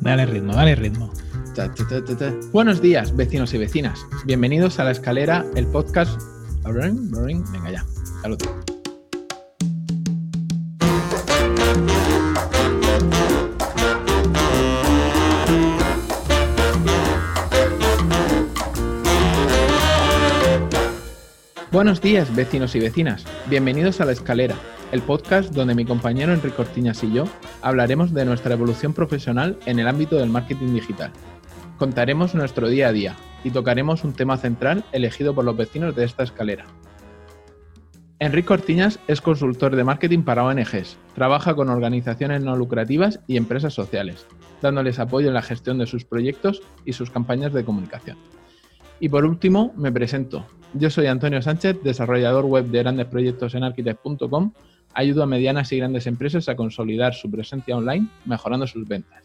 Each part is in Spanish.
Dale ritmo, dale ritmo. Ta, ta, ta, ta, ta. Buenos días, vecinos y vecinas. Bienvenidos a La Escalera, el podcast. Venga ya, salud. Buenos días, vecinos y vecinas. Bienvenidos a La Escalera, el podcast donde mi compañero Enrique Cortiñas y yo hablaremos de nuestra evolución profesional en el ámbito del marketing digital. Contaremos nuestro día a día y tocaremos un tema central elegido por los vecinos de esta escalera. Enrique Cortiñas es consultor de marketing para ONGs, trabaja con organizaciones no lucrativas y empresas sociales, dándoles apoyo en la gestión de sus proyectos y sus campañas de comunicación. Y por último, me presento. Yo soy Antonio Sánchez, desarrollador web de grandes proyectos en architect.com. Ayudo a medianas y grandes empresas a consolidar su presencia online, mejorando sus ventas.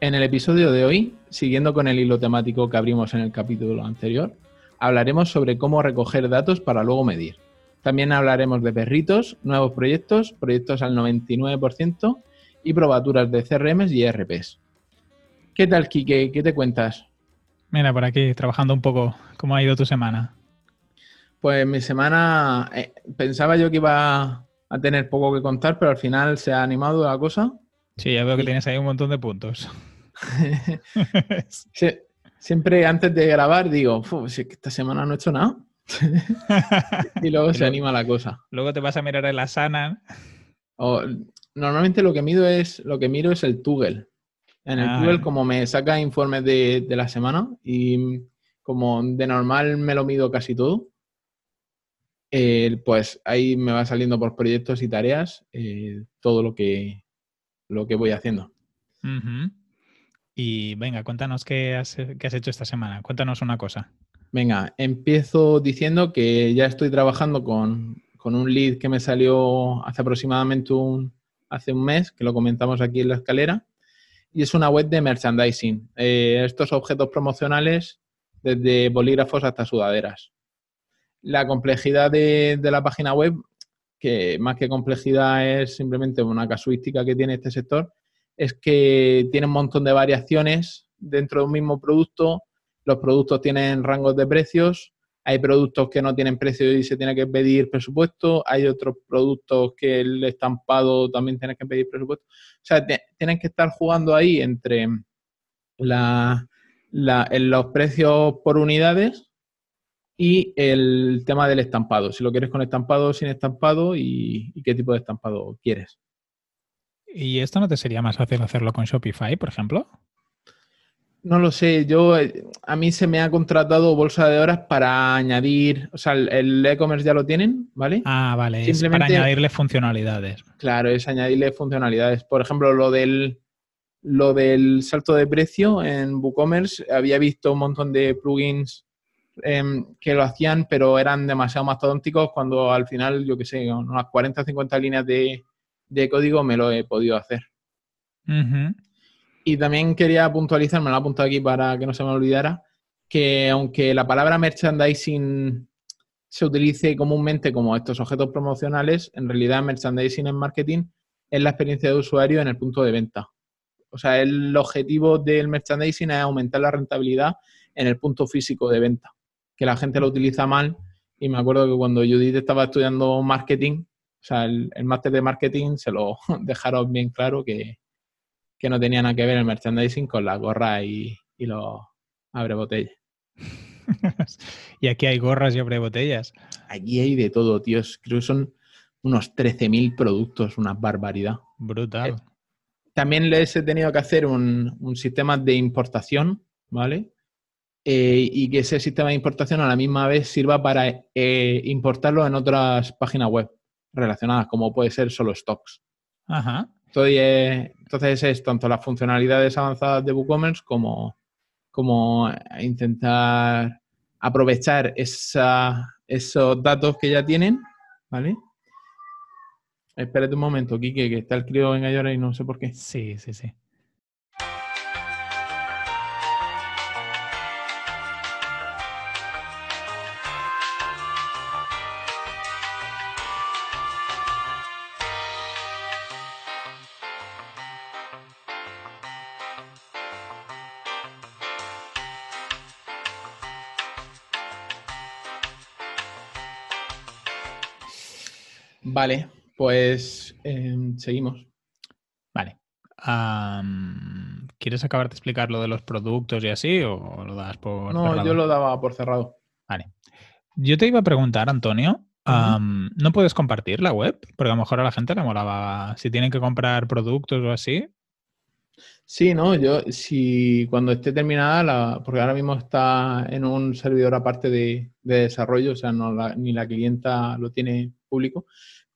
En el episodio de hoy, siguiendo con el hilo temático que abrimos en el capítulo anterior, hablaremos sobre cómo recoger datos para luego medir. También hablaremos de perritos, nuevos proyectos, proyectos al 99% y probaturas de CRMs y ERPs. ¿Qué tal, Kike? ¿Qué te cuentas? Mira, por aquí, trabajando un poco. ¿Cómo ha ido tu semana? Pues mi semana, eh, pensaba yo que iba a tener poco que contar, pero al final se ha animado la cosa. Sí, ya veo que tienes ahí un montón de puntos. Sie- Siempre antes de grabar digo, "Fu, si es que esta semana no he hecho nada. y luego se anima la cosa. Luego te vas a mirar en la sana. O, normalmente lo que mido es, lo que miro es el Toggle. En el Ah. Toggle, como me saca informes de, de la semana y como de normal me lo mido casi todo, eh, pues ahí me va saliendo por proyectos y tareas eh, todo lo que, lo que voy haciendo. Y venga, cuéntanos qué has, qué has hecho esta semana. Cuéntanos una cosa. Venga, empiezo diciendo que ya estoy trabajando con, con un lead que me salió hace aproximadamente un, hace un mes, que lo comentamos aquí en la escalera, y es una web de merchandising. Eh, estos objetos promocionales, desde bolígrafos hasta sudaderas. La complejidad de, de la página web, que más que complejidad es simplemente una casuística que tiene este sector, es que tiene un montón de variaciones dentro de un mismo producto. Los productos tienen rangos de precios. Hay productos que no tienen precio y se tiene que pedir presupuesto. Hay otros productos que el estampado también tiene que pedir presupuesto. O sea, tienen que estar jugando ahí entre los precios por unidades y el tema del estampado. Si lo quieres con estampado sin estampado y qué tipo de estampado quieres. ¿Y esto no te sería más fácil hacerlo con Shopify, por ejemplo? No lo sé, yo eh, a mí se me ha contratado bolsa de horas para añadir, o sea, el- e-commerce ya lo tienen, ¿vale? Ah, vale. Es para Simplemente- añadirle funcionalidades. Claro, es añadirle funcionalidades. Por ejemplo, lo del lo del salto de precio en WooCommerce, había visto un montón de plugins em, que lo hacían, pero eran demasiado mastodónticos cuando al final, yo qué sé, unas 40 o 50 líneas de, de código me lo he podido hacer. Ujú. Y también quería puntualizar, me lo he apuntado aquí para que no se me olvidara, que aunque la palabra merchandising se utilice comúnmente como estos objetos promocionales, en realidad merchandising en marketing es la experiencia de usuario en el punto de venta. O sea, el objetivo del merchandising es aumentar la rentabilidad en el punto físico de venta, que la gente lo utiliza mal. Y me acuerdo que cuando Judith estaba estudiando marketing, o sea, el, el máster de marketing se lo dejaron bien claro que, que no tenía nada que ver el merchandising con la gorra y, y los abre botellas. y aquí hay gorras y abre botellas. Allí hay de todo, tíos. Creo que son unos 13.000 productos, una barbaridad. Brutal. Eh, También les he tenido que hacer un, un sistema de importación, ¿vale? Eh, y que ese sistema de importación a la misma vez sirva para eh, importarlo en otras páginas web relacionadas, como puede ser solo stocks. Ajá. Eh, entonces es tanto las funcionalidades avanzadas de WooCommerce como, como intentar aprovechar esos datos que ya tienen, ¿vale? Espérate un momento, Kike, que está el crío en llorar y no sé por qué. Sí, sí, sí. Vale, pues em, seguimos. Vale. ¿Quieres acabar de explicar lo de los productos y así o lo das por No, yo lo daba por cerrado. Vale. Yo te iba a preguntar, Antonio, ¿no puedes compartir la web? Porque a lo mejor a la gente le molaba, si tienen que comprar productos o así. Sí, no, yo si cuando esté terminada, porque ahora mismo está en un servidor aparte de, desarrollo, o sea, no ni la clienta lo tiene público,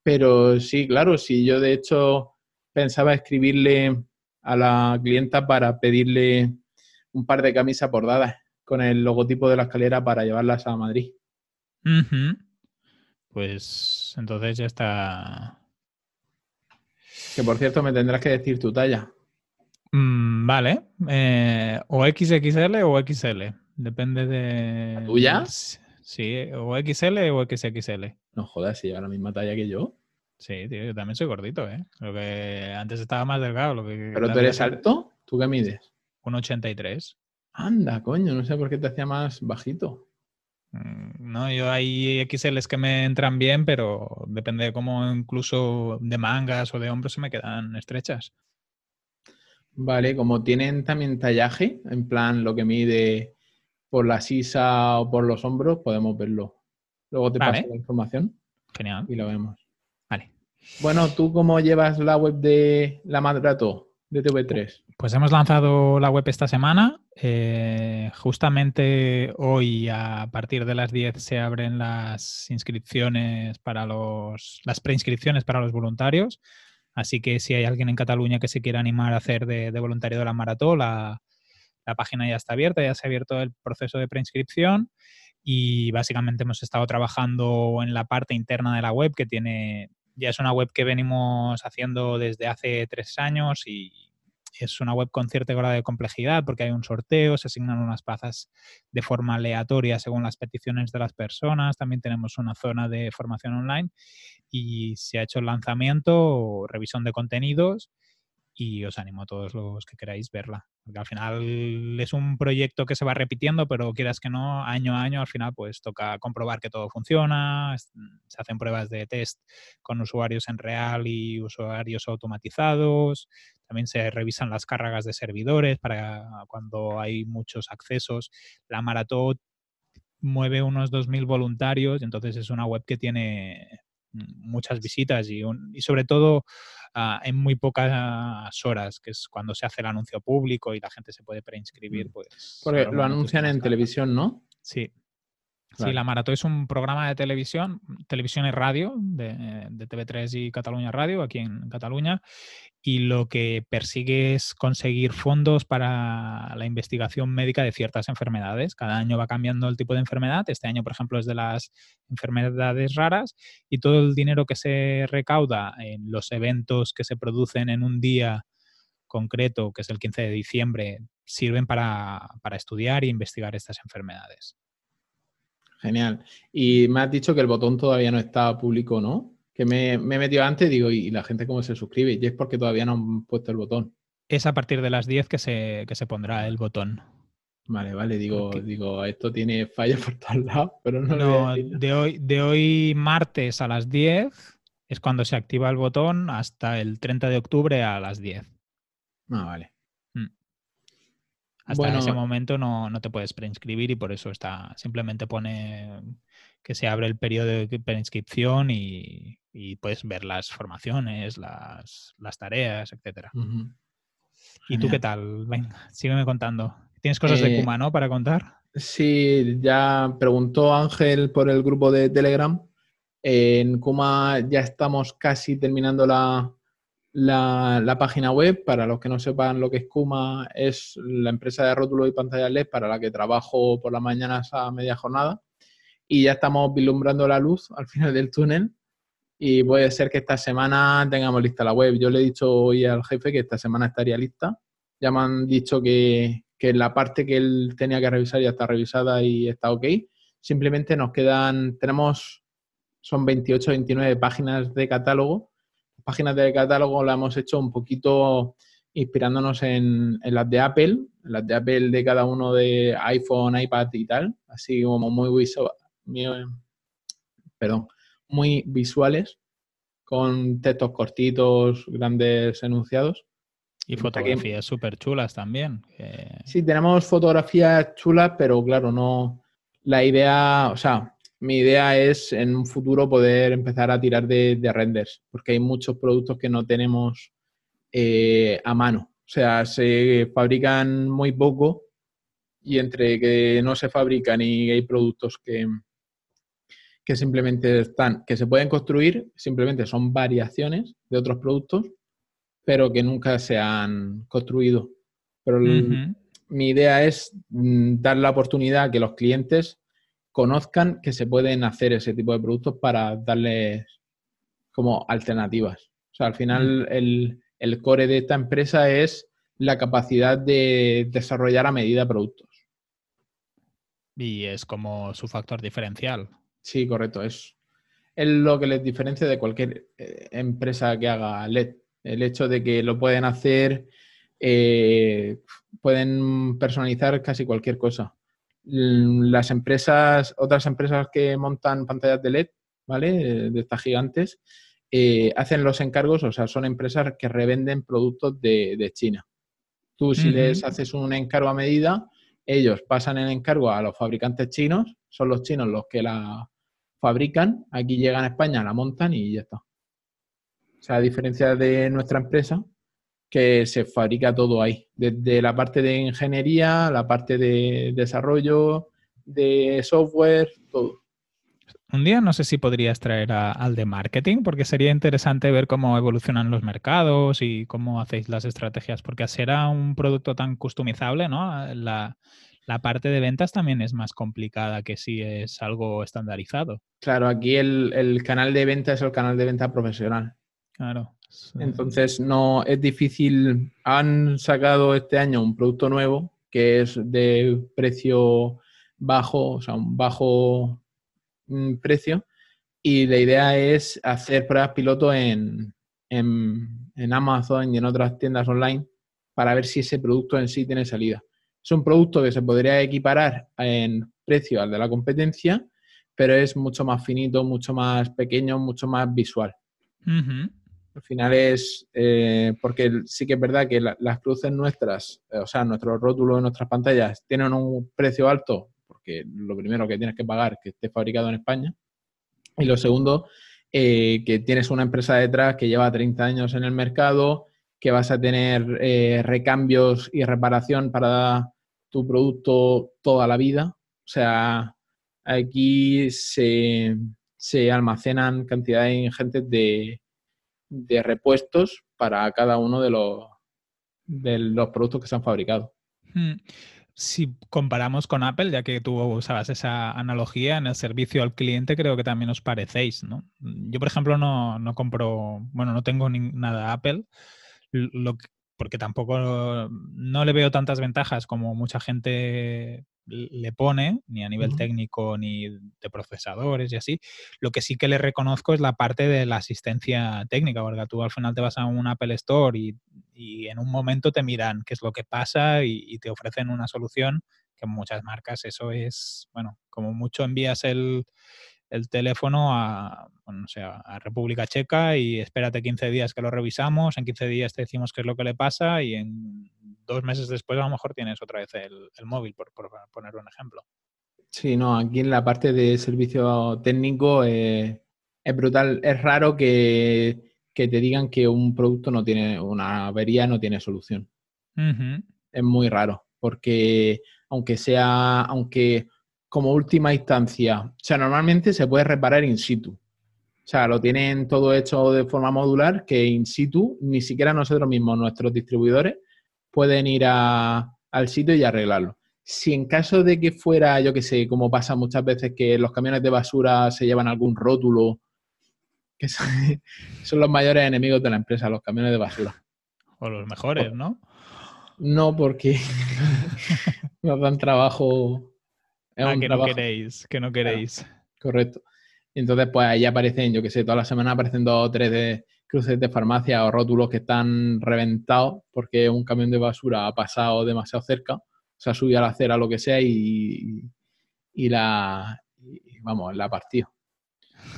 pero sí, claro, si yo de hecho pensaba escribirle a la clienta para pedirle un par de camisas bordadas con el logotipo de la escalera para llevarlas a Madrid. Pues entonces ya está. Que por cierto, me tendrás que decir tu talla. Mm, vale. Eh, o XXL o XL. Depende de. ¿La tuya? Sí, o XL o XXL. No jodas, si lleva la misma talla que yo. Sí, tío, yo también soy gordito, ¿eh? Lo que antes estaba más delgado. Lo que ¿Pero tú eres alto? ¿Tú qué mides? Un 83. Anda, coño, no sé por qué te hacía más bajito. Mm, no, yo hay XLs que me entran bien, pero depende de cómo incluso de mangas o de hombros se me quedan estrechas. Vale, como tienen también tallaje, en plan lo que mide por la sisa o por los hombros, podemos verlo. Luego te paso la información. Genial. Y lo vemos. Vale. Bueno, ¿tú cómo llevas la web de la Madrato de TV3? Pues hemos lanzado la web esta semana. Eh, justamente hoy, a partir de las 10, se abren las inscripciones para los, las preinscripciones para los voluntarios. Así que si hay alguien en Cataluña que se quiera animar a hacer de, voluntario de la maratón, la, página ya está abierta, ya se ha abierto el proceso de preinscripción y básicamente hemos estado trabajando en la parte interna de la web que tiene, ya es una web que venimos haciendo desde hace tres años y es una web con cierto grado de complejidad porque hay un sorteo, se asignan unas plazas de forma aleatoria según las peticiones de las personas, también tenemos una zona de formación online y se ha hecho el lanzamiento, revisión de contenidos y os animo a todos los que queráis verla. Porque al final es un proyecto que se va repitiendo, pero quieras que no, año a año, al final pues toca comprobar que todo funciona, se hacen pruebas de test con usuarios en real y usuarios automatizados, también se revisan las cargas de servidores para cuando hay muchos accesos. La maratón mueve unos 2.000 voluntarios, entonces es una web que tiene muchas visitas y, y sobre todo ah, en muy pocas horas, que es cuando se hace el anuncio público y la gente se puede preinscribir. Mm. Pues, Porque lo anuncian en televisión, ¿no? Sí, Sí, la Maratón es un programa de televisión, televisión y radio, de, de, TV3 y Cataluña Radio, aquí en Cataluña, y lo que persigue es conseguir fondos para la investigación médica de ciertas enfermedades. Cada año va cambiando el tipo de enfermedad. Este año, por ejemplo, es de las enfermedades raras y todo el dinero que se recauda en los eventos que se producen en un día concreto, que es el 15 de diciembre, sirven para, para estudiar e investigar estas enfermedades. Genial. Y me has dicho que el botón todavía no está público, ¿no? Que me, me he metido antes digo, ¿y la gente cómo se suscribe? Y es porque todavía no han puesto el botón. Es a partir de las 10 que se, que se pondrá el botón. Vale, vale, digo, digo, esto tiene fallas por todos lados, pero no, no de hoy, de hoy martes a las 10 es cuando se activa el botón hasta el 30 de octubre a las 10. Ah, vale. Hasta ese momento no, te puedes preinscribir y por eso está, simplemente pone que se abre el periodo de preinscripción y, y puedes ver las formaciones, las, tareas, etcétera. ¿Y tú qué tal? Venga, sígueme contando. Tienes cosas de Kuma, eh, ¿no? Para contar. Sí, ya preguntó Ángel por el grupo de Telegram. En Kuma ya estamos casi terminando la, la, página web. Para los que no sepan lo que es Kuma, es la empresa de rótulos y pantallas LED para la que trabajo por las mañanas a media jornada. Y ya estamos vislumbrando la luz al final del túnel. Y puede ser que esta semana tengamos lista la web. Yo le he dicho hoy al jefe que esta semana estaría lista. Ya me han dicho que, que la parte que él tenía que revisar ya está revisada y está ok. Simplemente nos quedan, tenemos, son 28, 29 páginas de catálogo páginas de catálogo la hemos hecho un poquito inspirándonos en, las de Apple, las de Apple de cada uno de iPhone, iPad y tal, así como muy visual, perdón, muy visuales con textos cortitos, grandes enunciados. Y fotografías súper chulas también. Sí, tenemos fotografías chulas, pero claro, no. La idea, o sea, mi idea es en un futuro poder empezar a tirar de, renders, porque hay muchos productos que no tenemos eh, a mano. O sea, se fabrican muy poco y entre que no se fabrican y hay productos que, que simplemente están, que se pueden construir, simplemente son variaciones de otros productos, pero que nunca se han construido. Pero mi idea es mm, dar la oportunidad a que los clientes conozcan que se pueden hacer ese tipo de productos para darles como alternativas. O sea, al final el, el core de esta empresa es la capacidad de desarrollar a medida productos. Y es como su factor diferencial. Sí, correcto. Es, es lo que les diferencia de cualquier eh, empresa que haga LED. El hecho de que lo pueden hacer, eh, pueden personalizar casi cualquier cosa. Las empresas, otras empresas que montan pantallas de LED, ¿vale? De estas gigantes, eh, hacen los encargos, o sea, son empresas que revenden productos de, China. Tú si les haces un encargo a medida, ellos pasan el encargo a los fabricantes chinos, son los chinos los que la fabrican, aquí llegan a España, la montan y ya está. O sea, a diferencia de nuestra empresa, que se fabrica todo ahí, desde la parte de ingeniería, la parte de desarrollo, de software, todo. Un día no sé si podrías traer al de marketing, porque sería interesante ver cómo evolucionan los mercados y cómo hacéis las estrategias, porque será un producto tan customizable, ¿no? La, la parte de ventas también es más complicada que si es algo estandarizado. Claro, aquí el, el canal de venta es el canal de venta profesional. Claro. Entonces no es difícil. Han sacado este año un producto nuevo que es de precio bajo, o sea, un bajo mm, precio. Y la idea es hacer pruebas piloto en, en, Amazon y en otras tiendas online para ver si ese producto en sí tiene salida. Es un producto que se podría equiparar en precio al de la competencia, pero es mucho más finito, mucho más pequeño, mucho más visual. Al final es, eh, porque sí que es verdad que las cruces nuestras, eh, o sea, nuestros rótulos nuestras pantallas tienen un precio alto, porque lo primero que tienes que pagar es que esté fabricado en España. Y lo segundo, eh, que tienes una empresa detrás que lleva 30 años en el mercado, que vas a tener recambios y reparación para tu producto toda la vida. O sea, aquí se, se almacenan cantidades ingentes de, de repuestos para cada uno de los, de los productos que se han fabricado. Hmm. Si comparamos con Apple, ya que tú usabas esa analogía en el servicio al cliente, creo que también os parecéis, ¿no? Yo, por ejemplo, no, no compro, bueno, no tengo nada Apple, porque tampoco no le veo tantas ventajas como mucha gente le pone, ni a nivel técnico ni de procesadores y así. Lo que sí que le reconozco es la parte de la asistencia técnica, porque tú al final te vas a un Apple Store y, en un momento te miran qué es lo que pasa y, te ofrecen una solución que en muchas marcas eso es, bueno, como mucho envías el, el teléfono a, bueno, a República Checa y espérate 15 días que lo revisamos, en 15 días te decimos qué es lo que le pasa y en dos meses después a lo mejor tienes otra vez el, móvil, por, poner un ejemplo. Sí, no, aquí en la parte de servicio técnico eh, es brutal, es raro que, te digan que un producto no tiene, una avería no tiene solución. Es muy raro, porque aunque sea, aunque como última instancia. O sea, normalmente se puede reparar in situ. O sea, lo tienen todo hecho de forma modular que in situ, ni siquiera nosotros mismos, nuestros distribuidores, pueden ir al sitio y arreglarlo. Si en caso de que fuera, yo que sé, como pasa muchas veces que los camiones de basura se llevan algún rótulo, que son, son los mayores enemigos de la empresa, los camiones de basura. O los mejores, ¿no? No, porque nos dan trabajo ah, que no queréis, que no queréis. correcto. Y entonces, pues ahí aparecen, yo que sé, toda la semana aparecen dos o tres de cruces de farmacia o rótulos que están reventados porque un camión de basura ha pasado demasiado cerca, se ha subido a la acera, lo que sea, y, y la, vamos, la partido.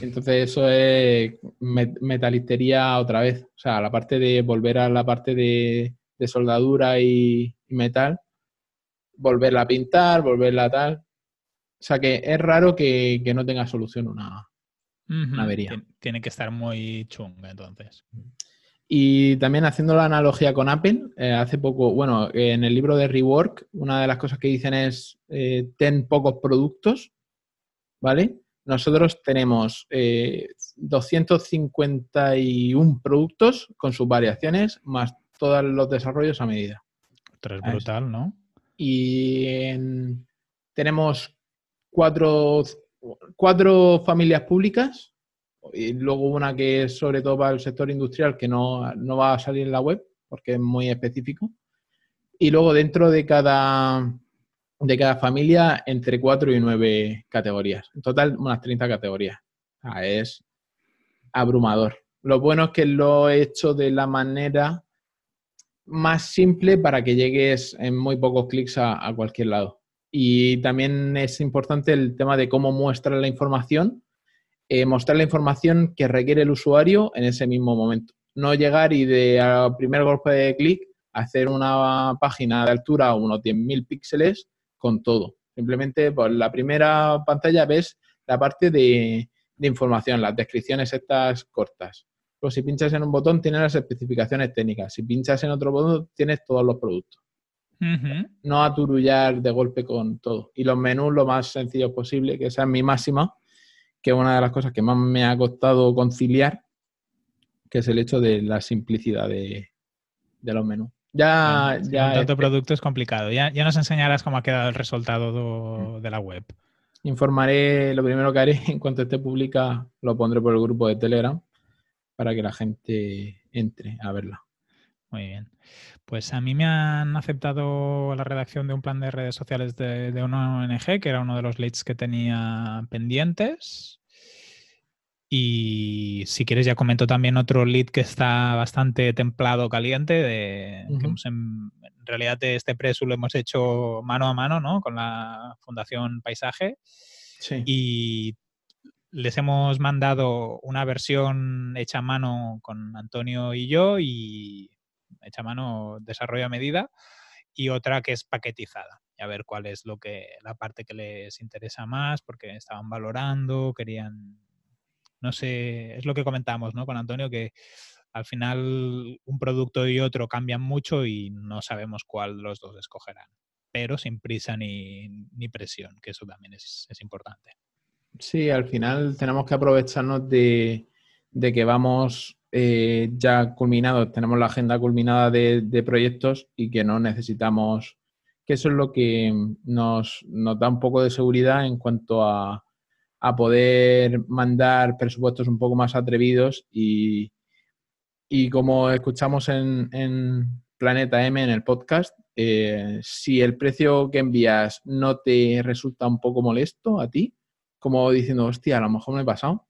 Entonces eso es metalistería otra vez. O sea, la parte de volver a la parte de, soldadura y, metal, volverla a pintar, volverla a tal. O sea que es raro que, no tenga solución una, avería. Tiene que estar muy chunga entonces. Y también haciendo la analogía con Apple, eh, hace poco, bueno, en el libro de Rework, una de las cosas que dicen es eh, ten pocos productos, ¿vale? Nosotros tenemos 251 eh, productos con sus variaciones, más todos los desarrollos a medida. Esto es brutal, ¿no? Y tenemos cuatro, cuatro familias públicas y luego una que es sobre todo para el sector industrial que no, va a salir en la web porque es muy específico. Y luego dentro de cada, de cada familia entre cuatro y nueve categorías. En total unas 30 categorías. es abrumador. Lo bueno es que lo he hecho de la manera más simple para que llegues en muy pocos clics a cualquier lado. Y también es importante el tema de cómo muestra la información eh, mostrar la información que requiere el usuario en ese mismo momento. No llegar y de al primer golpe de clic hacer una página de altura unos 10.000 píxeles con todo. Simplemente por la primera pantalla ves la parte de, información, las descripciones estas cortas. Pues si pinchas en un botón tienes las especificaciones técnicas. Si pinchas en otro botón tienes todos los productos. No aturullar de golpe con todo. Y los menús lo más sencillo posible, que esa es mi máxima, que es una de las cosas que más me ha costado conciliar, que es el hecho de la simplicidad de, los menús. Ya, ya tanto producto es complicado. Ya, ya, nos enseñarás cómo ha quedado el resultado de la web. Informaré, lo primero que haré en cuanto esté pública, lo pondré por el grupo de Telegram para que la gente entre a verla. Muy bien. Pues a mí me han aceptado la redacción de un plan de redes sociales de, una ONG, que era uno de los leads que tenía pendientes. Y si quieres ya comento también otro lead que está bastante templado, caliente, de, que en, realidad este preso lo hemos hecho mano a mano, ¿no? Con la Fundación Paisaje. Sí. Y les hemos mandado una versión hecha a mano con Antonio y yo y hecha mano, desarrollo a medida, y otra que es paquetizada. Y a ver cuál es lo que, la parte que les interesa más, porque estaban valorando, querían, no sé, es lo que comentamos, ¿no? Con Antonio, que al final un producto y otro cambian mucho y no sabemos cuál los dos escogerán, pero sin prisa ni, presión, que eso también es, importante. Sí, al final tenemos que aprovecharnos de, de que vamos eh, ya culminados, tenemos la agenda culminada de, proyectos y que no necesitamos, que eso es lo que nos, da un poco de seguridad en cuanto a, poder mandar presupuestos un poco más atrevidos y, como escuchamos en, Planeta M en el podcast, eh, si el precio que envías no te resulta un poco molesto a ti, como diciendo, hostia, a lo mejor me he pasado,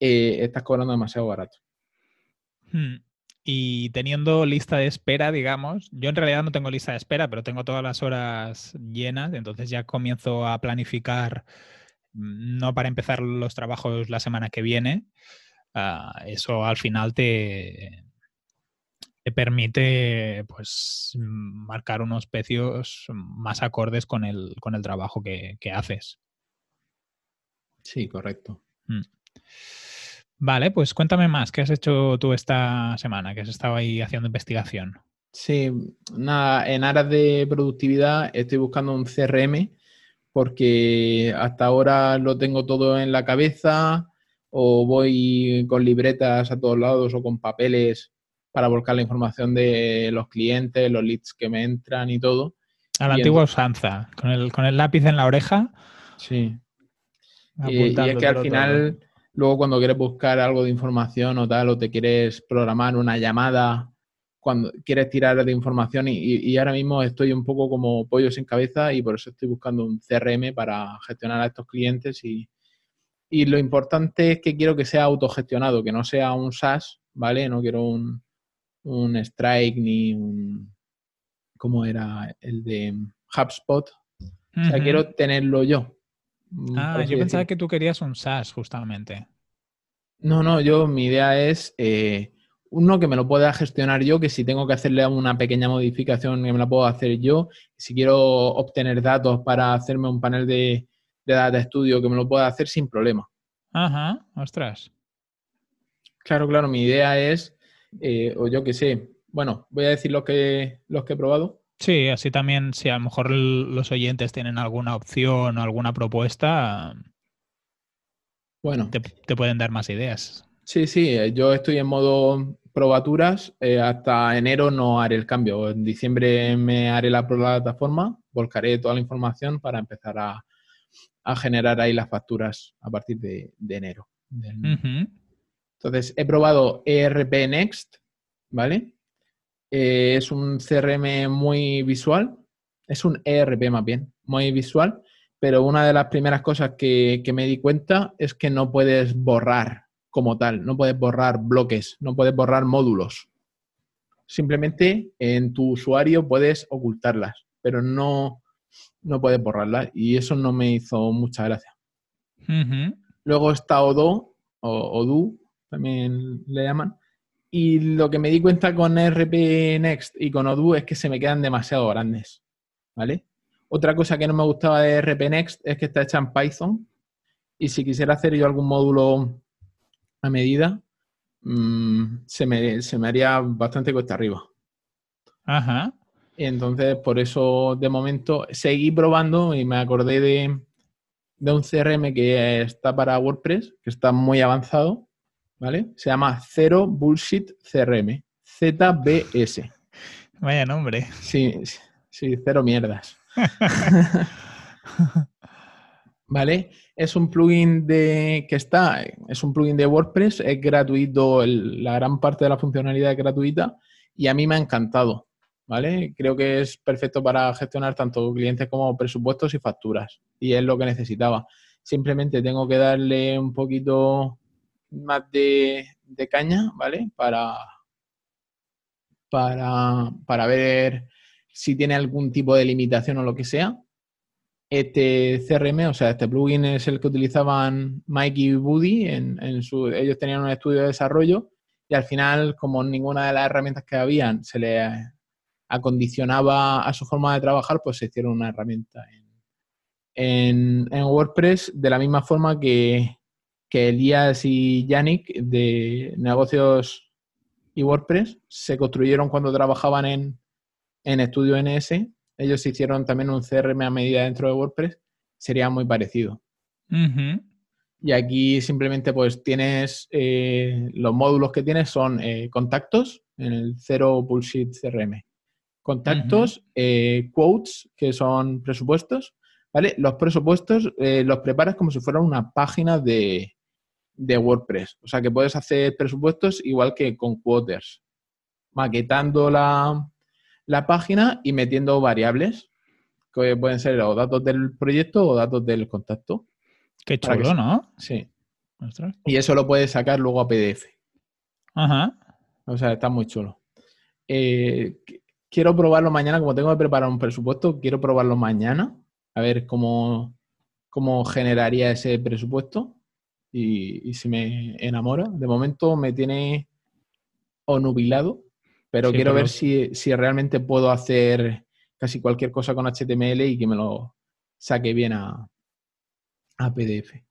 eh, estás cobrando demasiado barato. Hmm. Y teniendo lista de espera, digamos, yo en realidad no tengo lista de espera, pero tengo todas las horas llenas, entonces ya comienzo a planificar, mm, no para empezar los trabajos la semana que viene, ah, eso al final te, te permite pues marcar unos precios más acordes con el, con el trabajo que, haces. Sí, correcto. Hmm. Vale, pues cuéntame más, ¿qué has hecho tú esta semana? Que has estado ahí haciendo investigación. Sí, nada, en aras de productividad estoy buscando un CRM porque hasta ahora lo tengo todo en la cabeza o voy con libretas a todos lados o con papeles para volcar la información de los clientes, los leads que me entran y todo. A la antigua usanza, con el, con el lápiz en la oreja. Sí. Y, es que al final Luego cuando quieres buscar algo de información o tal, o te quieres programar una llamada, cuando quieres tirar de información y, ahora mismo estoy un poco como pollo sin cabeza y por eso estoy buscando un CRM para gestionar a estos clientes y, lo importante es que quiero que sea autogestionado, que no sea un SaaS, ¿vale? No quiero un, un Strike ni un... ¿Cómo era? El de HubSpot. O sea, quiero tenerlo yo. Mm, ah, yo pensaba que tú querías un SaaS, justamente. No, no, yo mi idea es eh, uno que me lo pueda gestionar yo, que si tengo que hacerle una pequeña modificación, que me la puedo hacer yo. Si quiero obtener datos para hacerme un panel de, de data estudio, que me lo pueda hacer sin problema. Ajá, ostras. Claro, claro, mi idea es, eh, o yo qué sé, bueno, voy a decir los que, los que he probado. Sí, así también, si a lo mejor los oyentes tienen alguna opción o alguna propuesta, bueno, te, te pueden dar más ideas. Sí, sí, eh, yo estoy en modo probaturas. Eh, hasta enero no haré el cambio. En diciembre me haré la plataforma, volcaré toda la información para empezar a, a generar ahí las facturas a partir de, de enero. Entonces, he probado ERP Next, ¿vale? Eh, es un CRM muy visual, es un ERP más bien, muy visual, pero una de las primeras cosas que, que me di cuenta es que no puedes borrar como tal, no puedes borrar bloques, no puedes borrar módulos. Simplemente en tu usuario puedes ocultarlas, pero no, no puedes borrarlas y eso no me hizo mucha gracia. Luego está Odo, o Odoo, también le llaman. Y lo que me di cuenta con RP Next y con Odoo es que se me quedan demasiado grandes. ¿Vale? Otra cosa que no me gustaba de RP Next es que está hecha en Python. Y si quisiera hacer yo algún módulo a medida, mm, se, me, se me haría bastante cuesta arriba. Ajá. Y entonces, por eso, de momento, seguí probando y me acordé de, de un CRM que está para WordPress, que está muy avanzado, ¿vale? Se llama Zero Bullshit CRM, ZBS. Vaya nombre. Sí, sí, cero mierdas. ¿Vale? Es un plugin de que está, es un plugin de WordPress, es gratuito, el- la gran parte de la funcionalidad es gratuita y a mí me ha encantado, ¿vale? Creo que es perfecto para gestionar tanto clientes como presupuestos y facturas y es lo que necesitaba. Simplemente tengo que darle un poquito más de, caña, ¿vale? Para, para, para ver si tiene algún tipo de limitación o lo que sea. Este CRM, o sea, este plugin es el que utilizaban Mike y Woody. En, su, ellos tenían un estudio de desarrollo y al final, como ninguna de las herramientas que habían se le acondicionaba a su forma de trabajar, pues se hicieron una herramienta en, en, en WordPress de la misma forma que, que Elías y Yannick de negocios y WordPress se construyeron cuando trabajaban en, en Estudio NS. Ellos hicieron también un CRM a medida dentro de WordPress. Sería muy parecido. Y aquí simplemente pues tienes eh, los módulos que tienes son eh, contactos en el cero bullshit CRM. Contactos, eh, quotes, que son presupuestos, ¿vale? Los presupuestos los preparas como si fuera una página de, de WordPress. O sea que puedes hacer presupuestos igual que con quoters, maquetando la, la página y metiendo variables que pueden ser o datos del proyecto o datos del contacto. Qué que chulo, ¿no? Sí. Ostras. Y eso lo puedes sacar luego a PDF. Ajá. O sea, está muy chulo. Eh, qu- quiero probarlo mañana, como tengo que preparar un presupuesto, quiero probarlo mañana, a ver cómo, cómo generaría ese presupuesto y, y si me enamora. De momento me tiene onubilado, pero Sí, quiero ver si, si realmente puedo hacer casi cualquier cosa con HTML y que me lo saque bien a, a PDF.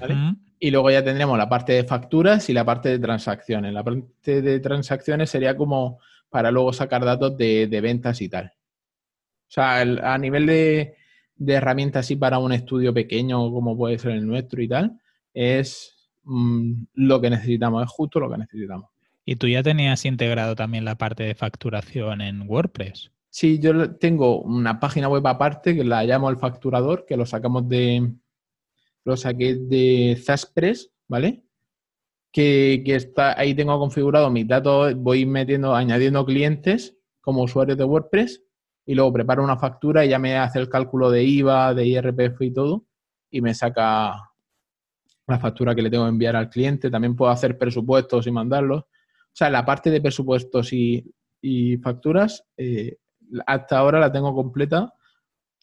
¿Vale? Y luego ya tendremos la parte de facturas y la parte de transacciones. La parte de transacciones sería como para luego sacar datos de, de ventas y tal. O sea, el- a nivel de, de herramientas así para un estudio pequeño como puede ser el nuestro y tal, es mm, lo que necesitamos, es justo lo que necesitamos. Y tú ya tenías integrado también la parte de facturación en WordPress. Sí, yo tengo una página web aparte que la llamo el facturador, que lo sacamos de. Lo saqué de Zaspress, ¿vale? Que, que está, ahí tengo configurado mis datos, voy metiendo, añadiendo clientes como usuarios de WordPress y luego preparo una factura y ya me hace el cálculo de IVA, de IRPF y todo, y me saca la factura que le tengo que enviar al cliente. También puedo hacer presupuestos y mandarlos. O sea, la parte de presupuestos y, y facturas, eh, hasta ahora la tengo completa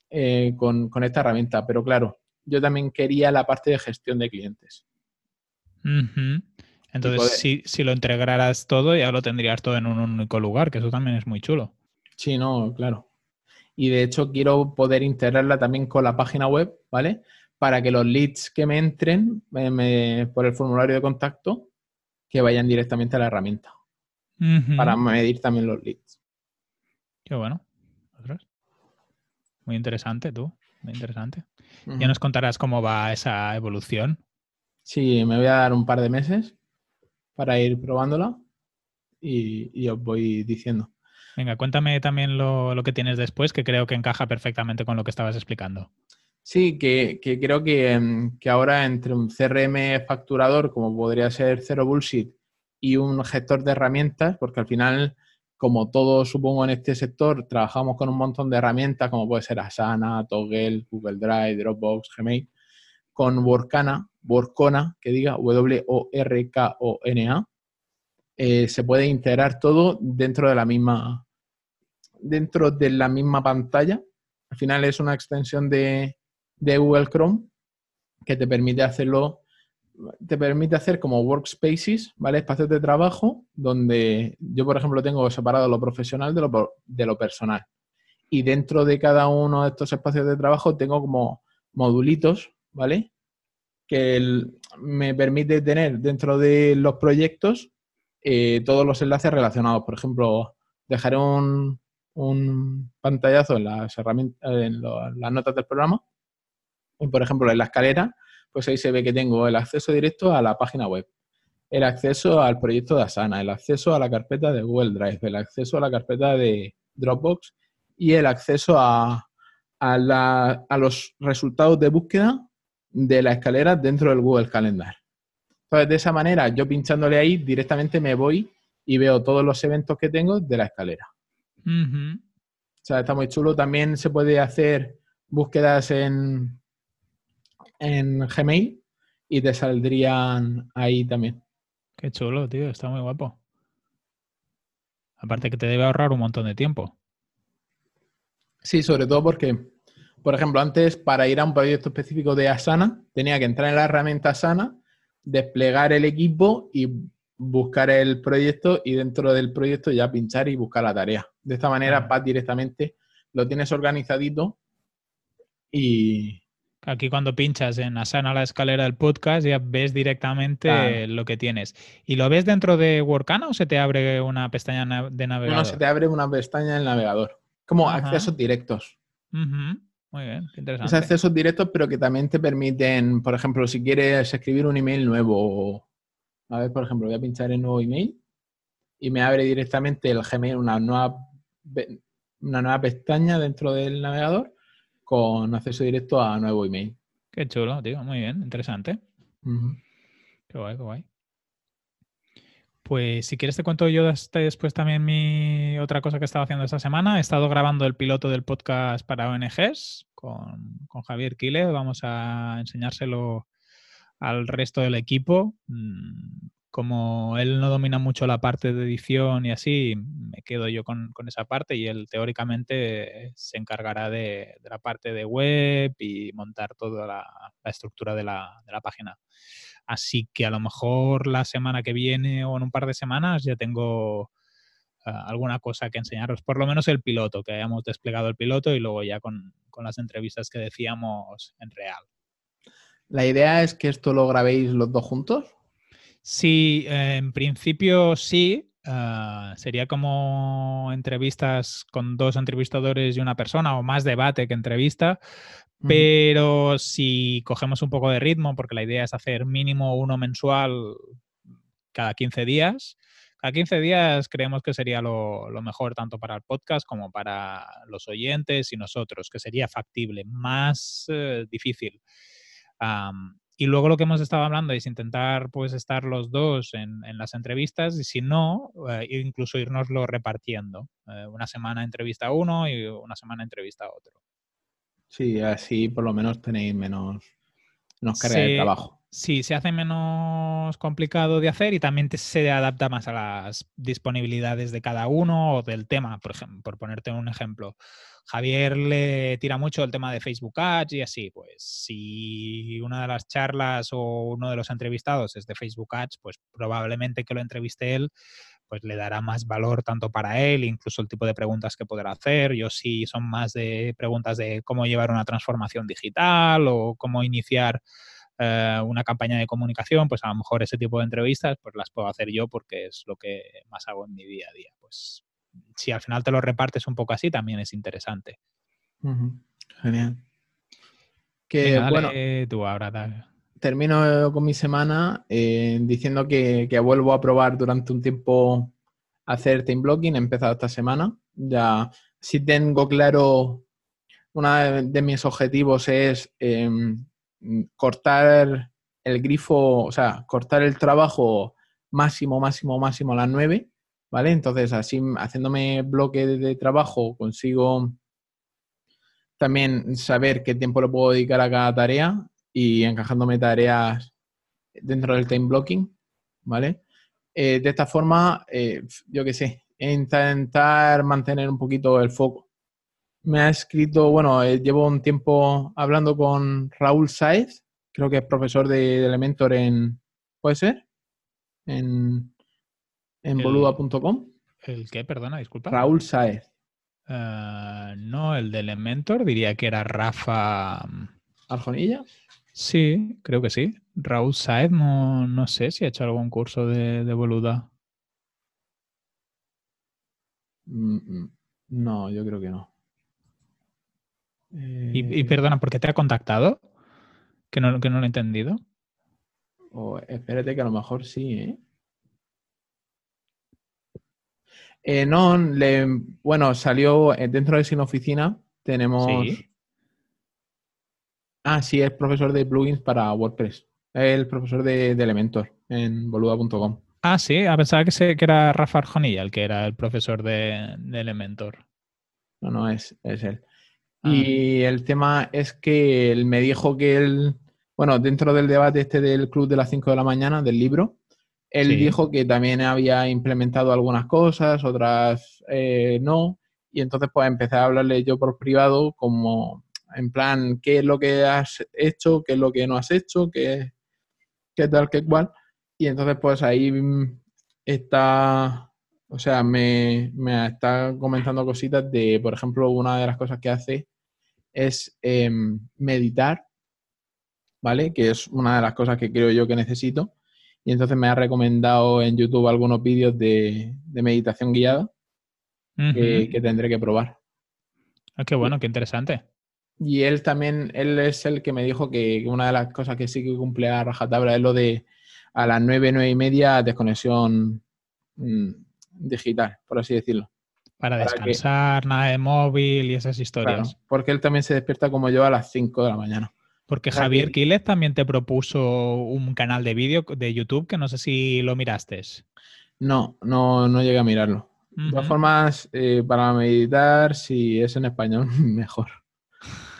eh, con, con esta herramienta. Pero claro, yo también quería la parte de gestión de clientes. Entonces, si, si, lo integraras todo, ya lo tendrías todo en un único lugar, que eso también es muy chulo. Sí, no, claro. Y de hecho quiero poder integrarla también con la página web, ¿vale? Para que los leads que me entren por el formulario de contacto, que vayan directamente a la herramienta. Para medir también los leads. Qué bueno. Muy interesante tú, muy interesante. Ya nos contarás cómo va esa evolución. Sí, me voy a dar un par de meses para ir probándola y, os voy diciendo. Venga, cuéntame también lo, que tienes después, que creo que encaja perfectamente con lo que estabas explicando. Sí, que, creo que, que, ahora entre un CRM facturador, como podría ser Zero Bullshit, y un gestor de herramientas, porque al final como todos supongo en este sector, trabajamos con un montón de herramientas como puede ser Asana, Toggle, Google Drive, Dropbox, Gmail, con Workana, Workona, que diga W-O-R-K-O-N-A, eh, se puede integrar todo dentro de la misma dentro de la misma pantalla. Al final es una extensión de, de Google Chrome que te permite hacerlo te permite hacer como workspaces, ¿vale? Espacios de trabajo donde yo, por ejemplo, tengo separado lo profesional de lo, de lo personal. Y dentro de cada uno de estos espacios de trabajo tengo como modulitos, ¿vale? Que me permite tener dentro de los proyectos eh, todos los enlaces relacionados. Por ejemplo, dejaré un, un pantallazo en las herramientas, en las notas del programa. Por ejemplo, en la escalera pues ahí se ve que tengo el acceso directo a la página web, el acceso al proyecto de Asana, el acceso a la carpeta de Google Drive, el acceso a la carpeta de Dropbox y el acceso a, los resultados de búsqueda de la escalera dentro del Google Calendar. Entonces, de esa manera, yo pinchándole ahí, directamente me voy y veo todos los eventos que tengo de la escalera. O sea, está muy chulo. También se puede hacer búsquedas en, en Gmail y te saldrían ahí también. Qué chulo, tío, está muy guapo. Aparte que te debe ahorrar un montón de tiempo. Sí, sobre todo porque, por ejemplo, antes para ir a un proyecto específico de Asana, tenía que entrar en la herramienta Asana, desplegar el equipo y buscar el proyecto y dentro del proyecto ya pinchar y buscar la tarea. De esta manera vas directamente, lo tienes organizadito y, Aquí cuando pinchas en Asana la escalera del podcast ya ves directamente lo que tienes. ¿Y lo ves dentro de Workana o se te abre una pestaña de navegador? No, se te abre una pestaña en el navegador. Como accesos directos. Muy bien, interesante. Es accesos directos, pero que también te permiten, por ejemplo, si quieres escribir un email nuevo. A ver, por ejemplo, voy a pinchar en nuevo email y me abre directamente el Gmail, una nueva, una nueva pestaña dentro del navegador con acceso directo a nuevo email. Qué chulo, tío. Muy bien, interesante. Qué guay, qué guay. Pues si quieres te cuento yo después también mi otra cosa que he estado haciendo esta semana. He estado grabando el piloto del podcast para ONGs con, con Javier Quile. Vamos a enseñárselo al resto del equipo. Como él no domina mucho la parte de edición y así, me quedo yo con, esa parte y él teóricamente se encargará de, la parte de web y montar toda la, estructura de la, página. Así que a lo mejor la semana que viene o en un par de semanas ya tengo ah, alguna cosa que enseñaros, por lo menos el piloto, que hayamos desplegado el piloto y luego ya con, con las entrevistas que decíamos en real. ¿La idea es que esto lo grabéis los dos juntos? Sí, en principio sí. Ah, sería como entrevistas con dos entrevistadores y una persona, o más debate que entrevista. Pero si cogemos un poco de ritmo, porque la idea es hacer mínimo uno mensual cada 15 días, cada 15 días creemos que sería lo, mejor tanto para el podcast como para los oyentes y nosotros, que sería factible, más eh, difícil. Y luego lo que hemos estado hablando es intentar pues estar los dos en, las entrevistas y si no, eh, incluso irnoslo repartiendo. Eh, una semana entrevista a uno y una semana entrevista a otro. Sí, así por lo menos tenéis menos, menos carga de trabajo. Sí, se hace menos complicado de hacer y también se adapta más a las disponibilidades de cada uno o del tema, por ejemplo, por ponerte un ejemplo. Javier le tira mucho el tema de Facebook Ads y así, pues si una de las charlas o uno de los entrevistados es de Facebook Ads, pues probablemente que lo entreviste él, pues le dará más valor tanto para él, incluso el tipo de preguntas que podrá hacer. Yo sí son más de preguntas de cómo llevar una transformación digital o cómo iniciar eh, una campaña de comunicación, pues a lo mejor ese tipo de entrevistas pues las puedo hacer yo porque es lo que más hago en mi día a día. Pues si al final te lo repartes un poco así, también es interesante. Genial. Que bueno, tú ahora termino con mi semana eh, diciendo que, que, vuelvo a probar durante un tiempo hacer time blocking. He empezado esta semana. Ya si tengo claro, uno de mis objetivos es em, cortar el grifo, o sea, cortar el trabajo máximo, máximo, máximo a las 9, ¿vale? Entonces, así haciéndome bloque de trabajo consigo también saber qué tiempo le puedo dedicar a cada tarea y encajándome tareas dentro del time blocking, ¿vale? Eh, de esta forma, eh, yo qué sé, intentar mantener un poquito el foco me ha escrito, bueno, eh, llevo un tiempo hablando con Raúl Saez, creo que es profesor de, Elementor en, ¿puede ser? En, en boluda.com. ¿El qué? Perdona, disculpa. Raúl Saez. Eh, no, el de Elementor, diría que era Rafa. Mm, ¿Arjonilla? Sí, creo que sí. Raúl Saez, no, no sé si ha hecho algún curso de, de Boluda. Mm, mm. No, yo creo que no. Y, eh, perdona, ¿por qué te ha contactado? Que no, que no lo he entendido. espérate que a lo mejor sí, ¿eh? eh no, bueno, salió eh, dentro de Sin Oficina. Tenemos. Ah, sí, es profesor de plugins para WordPress. Es el profesor de, Elementor en boluda.com. Ah, sí, a pesar que, que era Rafa Arjonilla el que era el profesor de, de Elementor. No, no, es, es él. Ah. Y el tema es que él me dijo que él, bueno, dentro del debate este del club de las 5 de la mañana, del libro, él dijo que también había implementado algunas cosas, otras eh, no. Y entonces pues empecé a hablarle yo por privado como en plan, ¿qué es lo que has hecho? ¿Qué es lo que no has hecho? ¿Qué, qué tal, qué cual? Y entonces pues ahí está, o sea, me, me está comentando cositas de, por ejemplo, una de las cosas que hace es em, meditar, ¿vale? Que es una de las cosas que creo yo que necesito. Y entonces me ha recomendado en YouTube algunos vídeos de, meditación guiada que, tendré que probar. Ah, qué bueno, qué interesante. Y él también, él es el que me dijo que una de las cosas que sí que cumple a rajatabla es lo de a las nueve, nueve y media desconexión mm, digital, por así decirlo. Para, descansar, nada de móvil y esas historias. porque él también se despierta como yo a las 5 de la mañana. Porque Javier Quiles también te propuso un canal de vídeo de YouTube que no sé si lo miraste. No, no, no llegué a mirarlo. De todas formas, eh, para meditar, si es en español, mejor.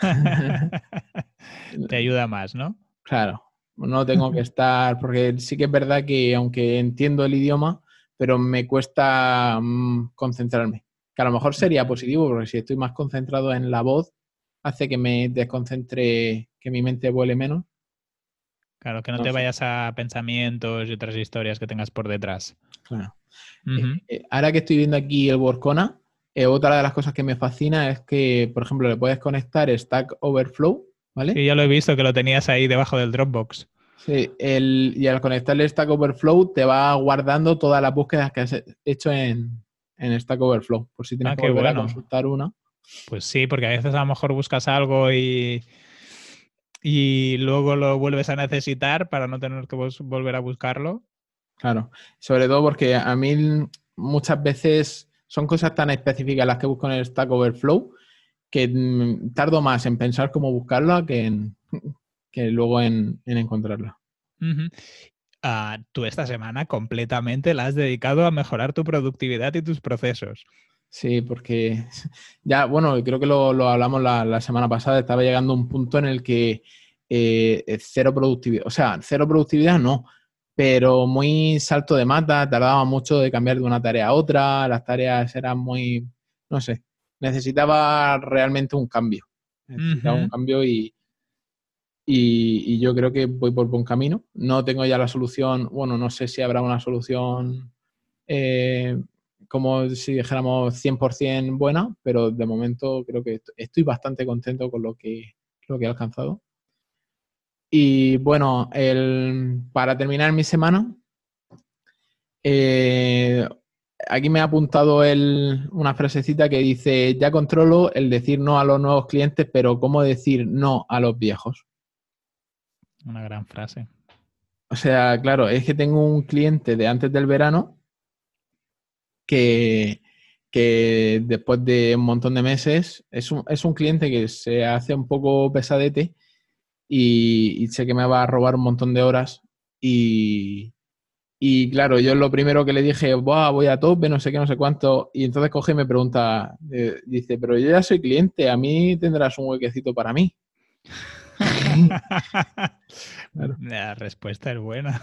te ayuda más, ¿no? Claro, no tengo que estar, porque sí que es verdad que aunque entiendo el idioma, pero me cuesta mm, concentrarme. Que a lo mejor sería positivo, porque si estoy más concentrado en la voz, hace que me desconcentre, que mi mente vuele menos. Claro, que no, te vayas a pensamientos y otras historias que tengas por detrás. Claro. Eh, eh, ahora que estoy viendo aquí el Workona, eh, otra de las cosas que me fascina es que, por ejemplo, le puedes conectar Stack Overflow, ¿vale? Sí, ya lo he visto que lo tenías ahí debajo del Dropbox. Sí, el, y al conectarle Stack Overflow te va guardando todas las búsquedas que has hecho en, en Stack Overflow, por si tienes ah, que volver a consultar una. Pues sí, porque a veces a lo mejor buscas algo y, y luego lo vuelves a necesitar para no tener que volver a buscarlo. Claro, sobre todo porque a mí muchas veces son cosas tan específicas las que busco en el Stack Overflow que mm, tardo más en pensar cómo buscarla que en, luego en, encontrarla. Ah, tú esta semana completamente la has dedicado a mejorar tu productividad y tus procesos. Sí, porque ya, bueno, creo que lo, hablamos la, semana pasada, estaba llegando a un punto en el que eh, cero productividad. O sea, cero productividad no, pero muy salto de mata, tardaba mucho de cambiar de una tarea a otra, las tareas eran muy, no sé, necesitaba realmente un cambio. Necesitaba un cambio y, y, yo creo que voy por buen camino. No tengo ya la solución, bueno, no sé si habrá una solución eh, como si dijéramos 100% buena, pero de momento creo que estoy bastante contento con lo que, lo que he alcanzado. Y bueno, para terminar mi semana, eh, aquí me ha apuntado una frasecita que dice, ya controlo el decir no a los nuevos clientes, pero ¿cómo decir no a los viejos? Una gran frase. O sea, claro, es que tengo un cliente de antes del verano que, que después de un montón de meses es un, es un cliente que se hace un poco pesadete y, sé que me va a robar un montón de horas y, y claro, yo lo primero que le dije, voy a tope, no sé qué, no sé cuánto. Y entonces coge y me pregunta, eh, dice, pero yo ya soy cliente, a mí tendrás un huequecito para mí. La respuesta es buena.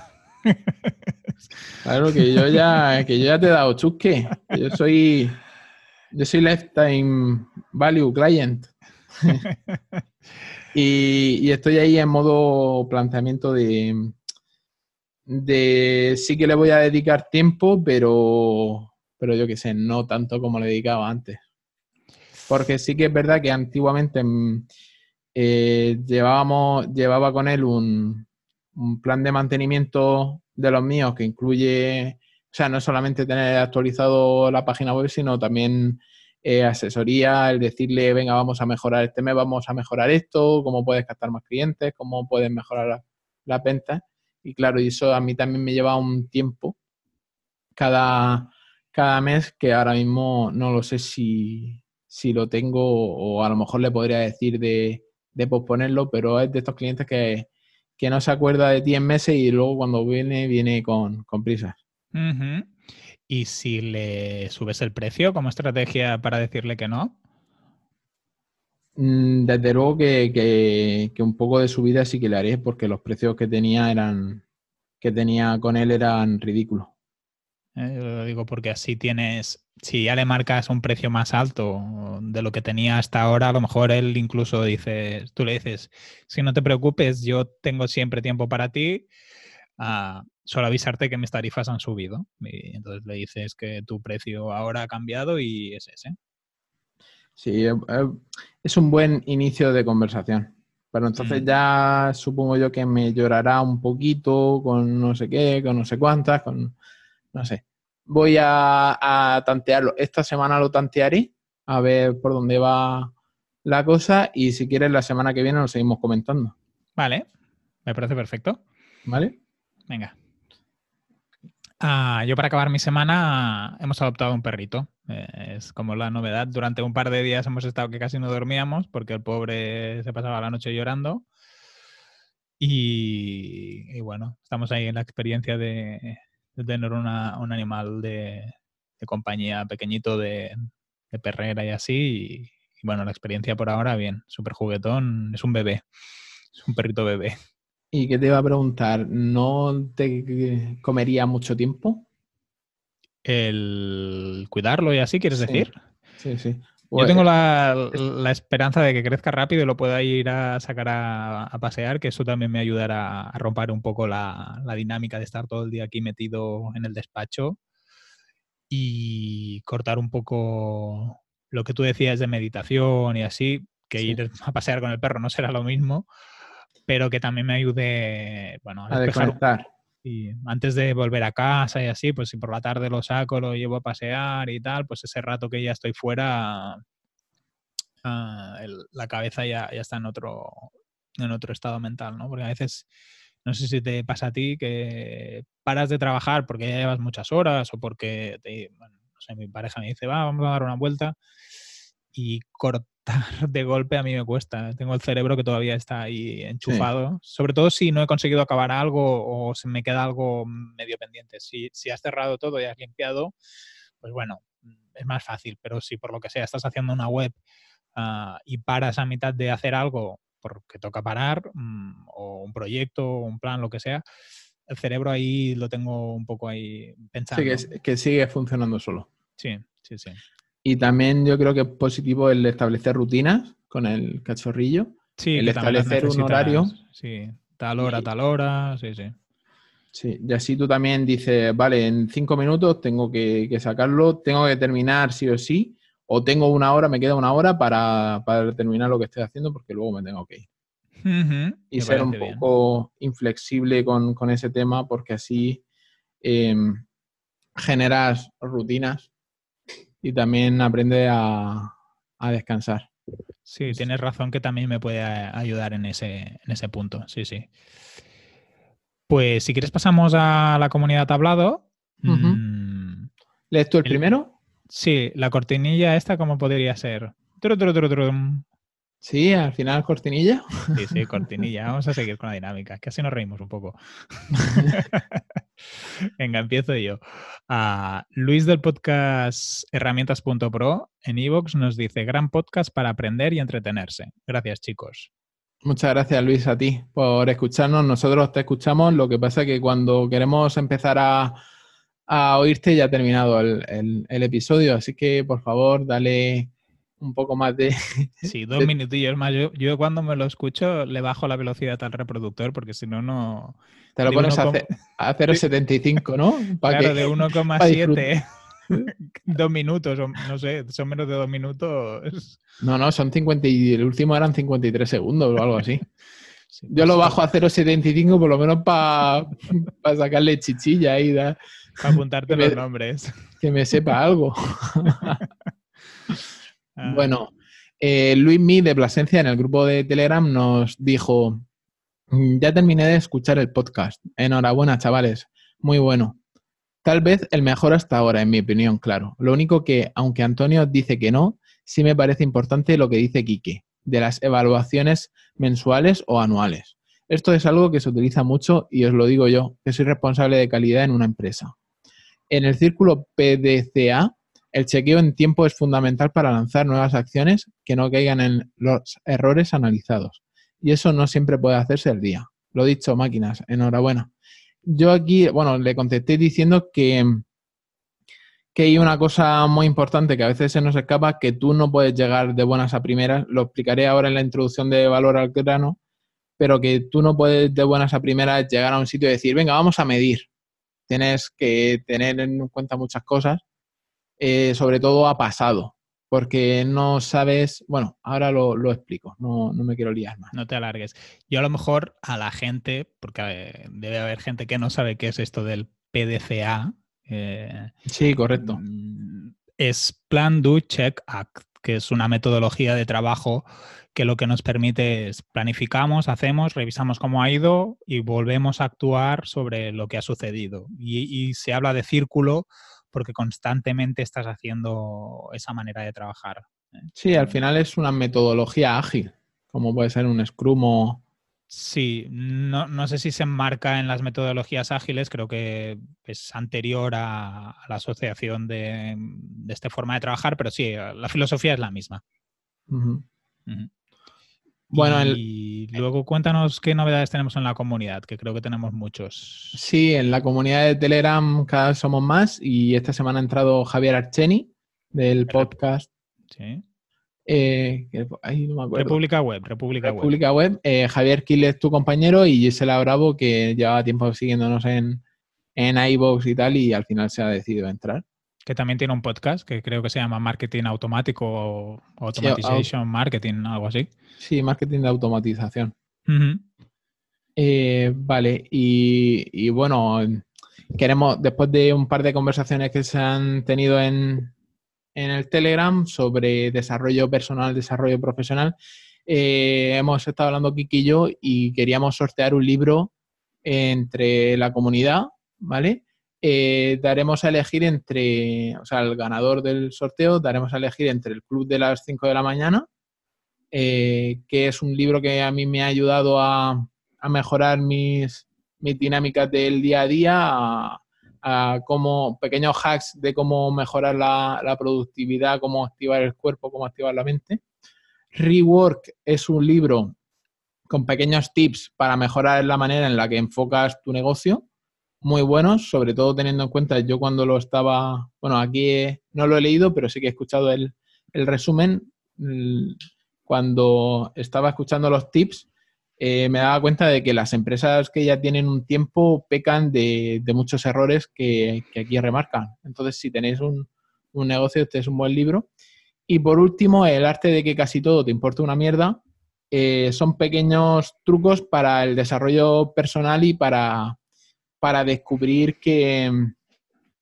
claro que yo ya, que yo ya te he dado chusque. Yo soy, yo soy lifetime value client. y, estoy ahí en modo planteamiento de, de sí que le voy a dedicar tiempo, pero, pero yo qué sé, no tanto como le dedicaba antes. Porque sí que es verdad que antiguamente mm, eh, llevábamos, llevaba con él un, plan de mantenimiento de los míos que incluye, o sea, no solamente tener actualizado la página web, sino también eh, asesoría, el decirle, venga, vamos a mejorar este mes, vamos a mejorar esto, cómo puedes captar más clientes, cómo puedes mejorar las la ventas. Y claro, y eso a mí también me lleva un tiempo cada, cada mes que ahora mismo no lo sé si, si lo tengo o a lo mejor le podría decir de, de posponerlo, pero es de estos clientes que, no se acuerda de ti en meses y luego cuando viene, viene con, con prisas. ¿Y si le subes el precio como estrategia para decirle que no? Mm, desde luego que, un poco de subida sí que le haré, porque los precios que tenía eran que tenía con él eran ridículos. Eh, lo digo porque así tienes, si ya le marcas un precio más alto de lo que tenía hasta ahora, a lo mejor él incluso dice, tú le dices, si no te preocupes, yo tengo siempre tiempo para ti, uh, solo avisarte que mis tarifas han subido. Y entonces le dices que tu precio ahora ha cambiado y es ese. Sí, es un buen inicio de conversación. Pero entonces mm. ya supongo yo que me llorará un poquito con no sé qué, con no sé cuántas, con no sé. Voy a, tantearlo. Esta semana lo tantearé, a ver por dónde va la cosa y si quieres la semana que viene lo seguimos comentando. Vale, me parece perfecto. Vale. Venga. Ah, yo para acabar mi semana hemos adoptado un perrito. Eh, es como la novedad. Durante un par de días hemos estado que casi no dormíamos porque el pobre se pasaba la noche llorando. Y, bueno, estamos ahí en la experiencia de, tener un animal de, compañía pequeñito de, perrera y así. Y, bueno, la experiencia por ahora, bien, súper juguetón. Es un bebé, es un perrito bebé. ¿Y qué te iba a preguntar? ¿No te comería mucho tiempo? El cuidarlo y así, ¿quieres decir? Sí, sí. Yo pues, tengo la, esperanza de que crezca rápido y lo pueda ir a sacar a, pasear, que eso también me ayudará a romper un poco la, dinámica de estar todo el día aquí metido en el despacho y cortar un poco lo que tú decías de meditación y así, que ir a pasear con el perro no será lo mismo, pero que también me ayude, bueno, a, desconectar. Y antes de volver a casa y así, pues si por la tarde lo saco, lo llevo a pasear y tal, pues ese rato que ya estoy fuera, ah, la cabeza ya, ya está en otro, en otro estado mental, ¿no? Porque a veces, no sé si te pasa a ti que paras de trabajar porque ya llevas muchas horas o porque, no sé, mi pareja me dice, va, vamos a dar una vuelta y de golpe a mí me cuesta. Tengo el cerebro que todavía está ahí enchufado. Sobre todo si no he conseguido acabar algo o se me queda algo medio pendiente. Si, si has cerrado todo y has limpiado, pues bueno, es más fácil. Pero si por lo que sea estás haciendo una web ah, y paras a mitad de hacer algo porque toca parar, mm, o un proyecto, o un plan, lo que sea, el cerebro ahí lo tengo un poco ahí pensando. Sí, que, que sigue funcionando solo. Sí, sí, sí. Y también yo creo que es positivo el establecer rutinas con el cachorrillo. Sí, el establecer un horario. Sí, tal hora, Y- tal hora, sí, sí. Sí, y así tú también dices, vale, en cinco minutos tengo que, que sacarlo, tengo que terminar sí o sí, o tengo una hora, me queda una hora para, para terminar lo que estoy haciendo porque luego me tengo que ir. Y ser un bien. poco inflexible con, con ese tema porque así em, generas rutinas y también aprendes a, a descansar. Sí, tienes razón que también me puede ayudar en ese, en ese punto. Sí, sí. Pues si quieres pasamos a la comunidad tablado. Ujú. Mm, ¿Lees tú el El- primero? sí, la cortinilla esta, ¿cómo podría ser? Tru, tru, tru, trum. Sí, al final cortinilla. Sí, sí, cortinilla. Vamos a seguir con la dinámica, que así nos reímos un poco. Venga, empiezo yo. Ah, Luis del podcast herramientas.pro en iVoox nos dice, gran podcast para aprender y entretenerse. Gracias, chicos. Muchas gracias, Luis, a ti por escucharnos. Nosotros te escuchamos. Lo que pasa es que cuando queremos empezar a, a oírte ya ha terminado el, el- el episodio, así que por favor, dale un poco más de... Sí, dos De- minutillos más. Yo, yo cuando me lo escucho le bajo la velocidad al reproductor porque si no, no... Te lo De pones a, uno ce- a 0,75, ¿no? Para Claro, que- de pa' 1,7. dos minutos, o no sé, son menos de dos minutos. No, no, son 50 y el último eran 53 segundos o algo así. Sí, Yo pues, lo bajo a 0,75 por lo menos para sacarle chichilla y da- Para apuntarte me- los nombres. que me sepa algo. Ah, Bueno, eh, Luis Mi de Plasencia en el grupo de Telegram nos dijo, "Mm, ya terminé de escuchar el podcast. Enhorabuena, chavales. Muy bueno. Tal vez el mejor hasta ahora, en mi opinión, claro. Lo único que, aunque Antonio dice que no, sí me parece importante lo que dice Quique, de las evaluaciones mensuales o anuales. Esto es algo que se utiliza mucho y os lo digo yo, que soy responsable de calidad en una empresa. En el círculo PDCA, el chequeo en tiempo es fundamental para lanzar nuevas acciones que no caigan en los errores analizados. Y eso no siempre puede hacerse el día. Lo dicho, máquinas, enhorabuena. Yo aquí, bueno, le contesté diciendo que, que hay una cosa muy importante que a veces se nos escapa, que tú no puedes llegar de buenas a primeras. Lo explicaré ahora en la introducción de valor al grano, pero que tú no puedes de buenas a primeras llegar a un sitio y decir, venga, vamos a medir. Tienes que tener en cuenta muchas cosas eh, sobre todo a pasado, porque no sabes, bueno, ahora lo, lo explico, no, no me quiero liar más. No te alargues. Yo a lo mejor a la gente, porque eh, debe haber gente que no sabe qué es esto del PDCA, eh, Sí, correcto. Mm, Es Plan, Do, Check, Act, que es una metodología de trabajo que lo que nos permite es planificamos, hacemos, revisamos cómo ha ido y volvemos a actuar sobre lo que ha sucedido. Y, y se habla de círculo porque constantemente estás haciendo esa manera de trabajar. Sí, al final es una metodología ágil, como puede ser un Scrum o... Sí, no, no sé si se enmarca en las metodologías ágiles, creo que es anterior a, a la asociación de, de esta forma de trabajar, pero sí, la filosofía es la misma. Ujú. Bueno, el- y luego cuéntanos qué novedades tenemos en la comunidad, que creo que tenemos muchos. Sí, en la comunidad de Telegram cada vez somos más y esta semana ha entrado Javier Archeni del podcast. Sí. eh, ay, no me acuerdo. República Web, República, Web. República Web. Eh, Javier Quiles, tu compañero, y Gisela Bravo, que llevaba tiempo siguiéndonos en, en iVoox y tal, y al final se ha decidido entrar. Que también tiene un podcast que creo que se llama Marketing Automático o Automatization Marketing, algo así. Sí, marketing de automatización. Eh, vale, y, y bueno, queremos, después de un par de conversaciones que se han tenido en, en el Telegram sobre desarrollo personal, desarrollo profesional, eh, hemos estado hablando Kiki y yo y queríamos sortear un libro entre la comunidad, ¿vale? Eh, daremos a elegir entre, o sea, el ganador del sorteo, daremos a elegir entre el Club de las 5 de la mañana, eh, que es un libro que a mí me ha ayudado a, a mejorar mis, mis dinámicas del día a día, a, pequeños hacks de cómo mejorar la, la productividad, cómo activar el cuerpo, cómo activar la mente. Rework es un libro con pequeños tips para mejorar la manera en la que enfocas tu negocio, muy buenos, sobre todo teniendo en cuenta, yo cuando lo estaba, bueno, aquí no lo he leído, pero sí que he escuchado el, el resumen, cuando estaba escuchando los tips, eh, me daba cuenta de que las empresas que ya tienen un tiempo pecan de, muchos errores que, aquí remarcan. Entonces, si tenéis un, negocio, este es un buen libro. Y por último, el arte de que casi todo te importa una mierda. Eh, son pequeños trucos para el desarrollo personal y para, para descubrir que,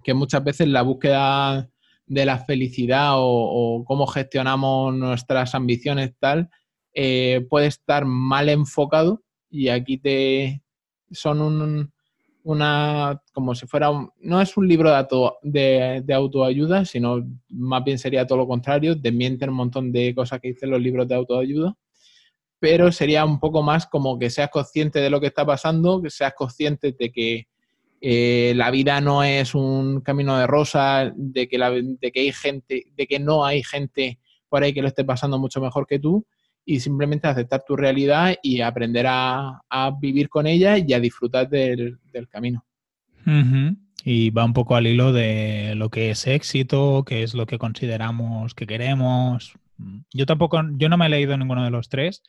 que muchas veces la búsqueda de la felicidad o, cómo gestionamos nuestras ambiciones tal, eh, puede estar mal enfocado y aquí te son un, una, como si fuera, un, no es un libro de, de, autoayuda, sino más bien sería todo lo contrario, desmienten un montón de cosas que dicen los libros de autoayuda, pero sería un poco más como que seas consciente de lo que está pasando, que seas consciente de que eh, la vida no es un camino de rosa, de que, hay gente, de que no hay gente por ahí que lo esté pasando mucho mejor que tú y simplemente aceptar tu realidad y aprender a, vivir con ella y a disfrutar del, camino. Y va un poco al hilo de lo que es éxito, qué es lo que consideramos que queremos. Yo tampoco, yo no me he leído ninguno de los tres,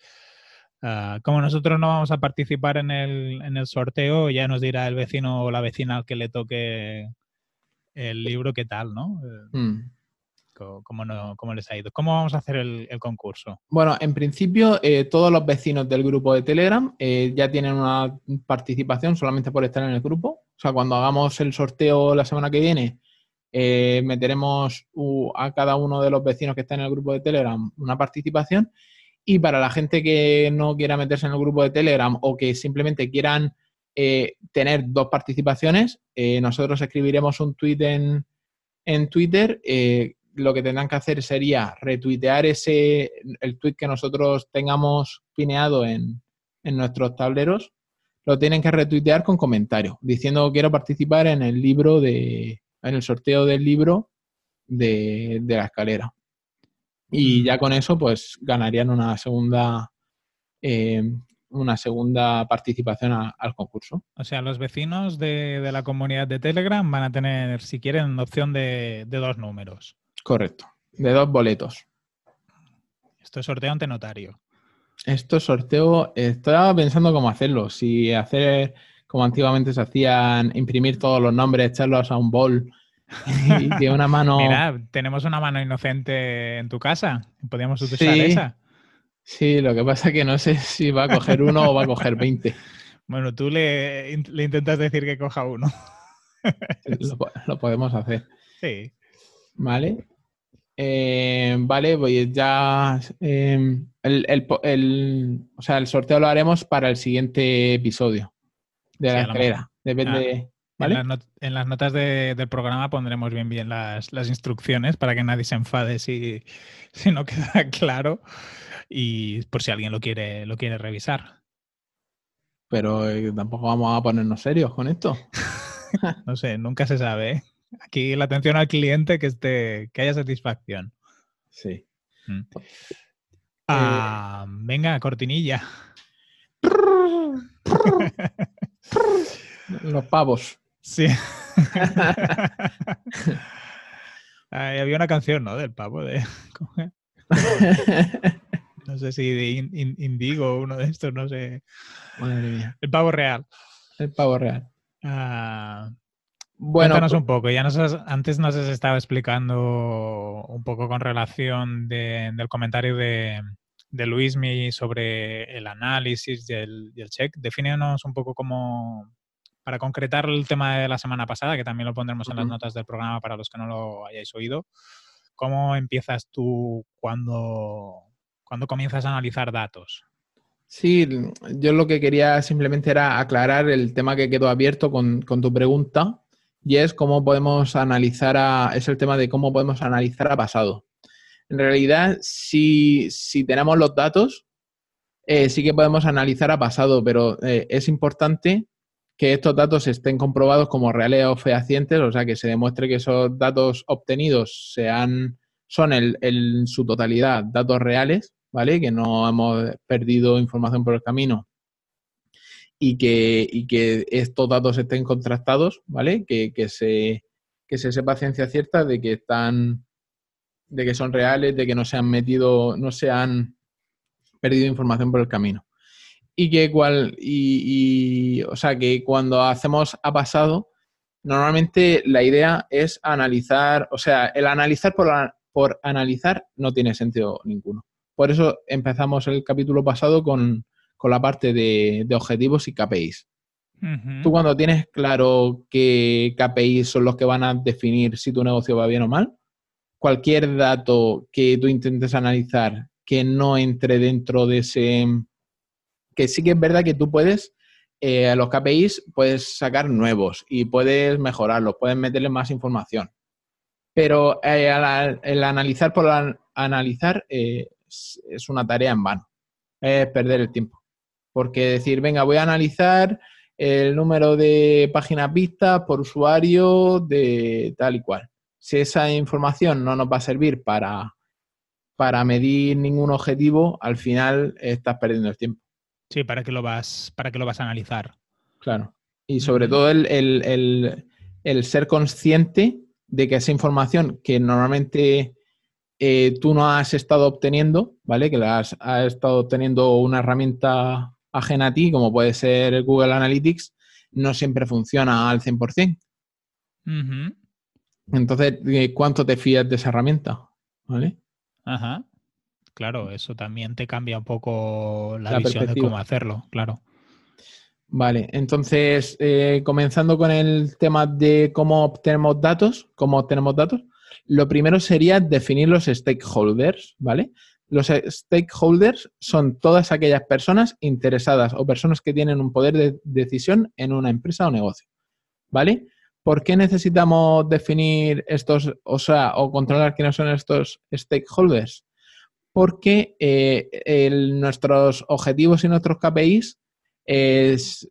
Ah, como nosotros no vamos a participar en el, en el, sorteo, ya nos dirá el vecino o la vecina al que le toque el libro qué tal, ¿no? Eh, mm. ¿Cómo, les ha ido? ¿Cómo vamos a hacer el, concurso? Bueno, en principio, eh, todos los vecinos del grupo de Telegram eh, ya tienen una participación solamente por estar en el grupo. O sea, cuando hagamos el sorteo la semana que viene, meteremos a cada uno de los vecinos que está en el grupo de Telegram una participación y para la gente que no quiera meterse en el grupo de Telegram o que simplemente quieran eh, tener dos participaciones, eh, nosotros escribiremos un tweet en, en Twitter. Eh, lo que tendrán que hacer sería retuitear ese, el tweet que nosotros tengamos pineado en, en nuestros tableros. Lo tienen que retuitear con comentario, diciendo quiero participar en el libro de, en el sorteo del libro de, de la escalera y ya con eso pues ganarían una segunda eh, una segunda participación al concurso. O sea, los vecinos de, la comunidad de Telegram van a tener, si quieren, opción de, dos números. Correcto, de dos boletos. Esto es sorteo ante notario. Esto es sorteo, estaba pensando cómo hacerlo, si hacer como antiguamente se hacían, imprimir todos los nombres, echarlos a un bol y una mano. Mira, tenemos una mano inocente en tu casa. Podríamos utilizar esa. Sí, lo que pasa es que no sé si va a coger uno o va a coger 20. Bueno, tú le, intentas decir que coja uno. lo, podemos hacer. Sí. Vale. Eh, vale, pues ya em, el, o sea, el sorteo lo haremos para el siguiente episodio de la escalera. Depende. Ah. En, las notas del programa pondremos bien bien las, instrucciones para que nadie se enfade si, si, no queda claro y por si alguien lo quiere, lo quiere revisar. Pero eh, tampoco vamos a ponernos serios con esto. no sé, nunca se sabe. ¿eh? Aquí la atención al cliente que esté, que haya satisfacción. Sí. Mm. Ah, venga, cortinilla. Los pavos. Sí. había una canción, ¿no? Del pavo de... no sé si de Indigo o uno de estos, no sé. Madre mía. El pavo real. El pavo real. Ah, bueno, cuéntanos un poco. Ya nos antes nos has estado explicando un poco con relación del comentario de, de Luismi sobre el análisis y el, y el check. Defínenos un poco cómo, para concretar el tema de la semana pasada, que también lo pondremos en las notas del programa para los que no lo hayáis oído, ¿cómo empiezas tú cuando, cuando comienzas a analizar datos? Sí, yo lo que quería simplemente era aclarar el tema que quedó abierto con, tu pregunta y es cómo podemos analizar a, es el tema de cómo podemos analizar a pasado. En realidad, si, tenemos los datos, eh, sí que podemos analizar a pasado, pero eh, es importante que estos datos estén comprobados como reales o fehacientes, o sea, que se demuestre que esos datos obtenidos sean, son en su totalidad datos reales, ¿vale? Que no hemos perdido información por el camino y que, y que estos datos estén contrastados, ¿vale? Que, que, se, que se sepa ciencia cierta de que están, de que son reales, de que no se han metido, no se han perdido información por el camino. Y que cual, y, o sea, que cuando hacemos ha pasado, normalmente la idea es analizar, o sea, el analizar por, por analizar no tiene sentido ninguno. Por eso empezamos el capítulo pasado con, con la parte de, objetivos y KPIs. Tú cuando tienes claro qué KPIs son los que van a definir si tu negocio va bien o mal, cualquier dato que tú intentes analizar que no entre dentro de ese... Que sí que es verdad que tú puedes, eh, los KPIs puedes sacar nuevos y puedes mejorarlos, puedes meterle más información. Pero eh, el analizar por analizar eh, es una tarea en vano, es perder el tiempo. Porque decir, venga, voy a analizar el número de páginas vistas por usuario de tal y cual. Si esa información no nos va a servir para, para medir ningún objetivo, al final estás perdiendo el tiempo. Sí, ¿para qué lo vas, para qué lo vas a analizar? Claro. Y sobre todo el, el, ser consciente de que esa información que normalmente eh, tú no has estado obteniendo, ¿vale? Que la has, has estado obteniendo una herramienta ajena a ti, como puede ser Google Analytics, no siempre funciona al 100%. Entonces, ¿cuánto te fías de esa herramienta? ¿Vale? Ajá. Claro, eso también te cambia un poco la, visión de cómo hacerlo, claro. Vale, entonces, eh, comenzando con el tema de cómo obtenemos datos, cómo obtenemos datos, lo primero sería definir los stakeholders, ¿vale? Los stakeholders son todas aquellas personas interesadas o personas que tienen un poder de decisión en una empresa o negocio. ¿Vale? ¿Por qué necesitamos definir estos, o sea, o controlar quiénes son estos stakeholders? Porque eh, nuestros objetivos y nuestros KPIs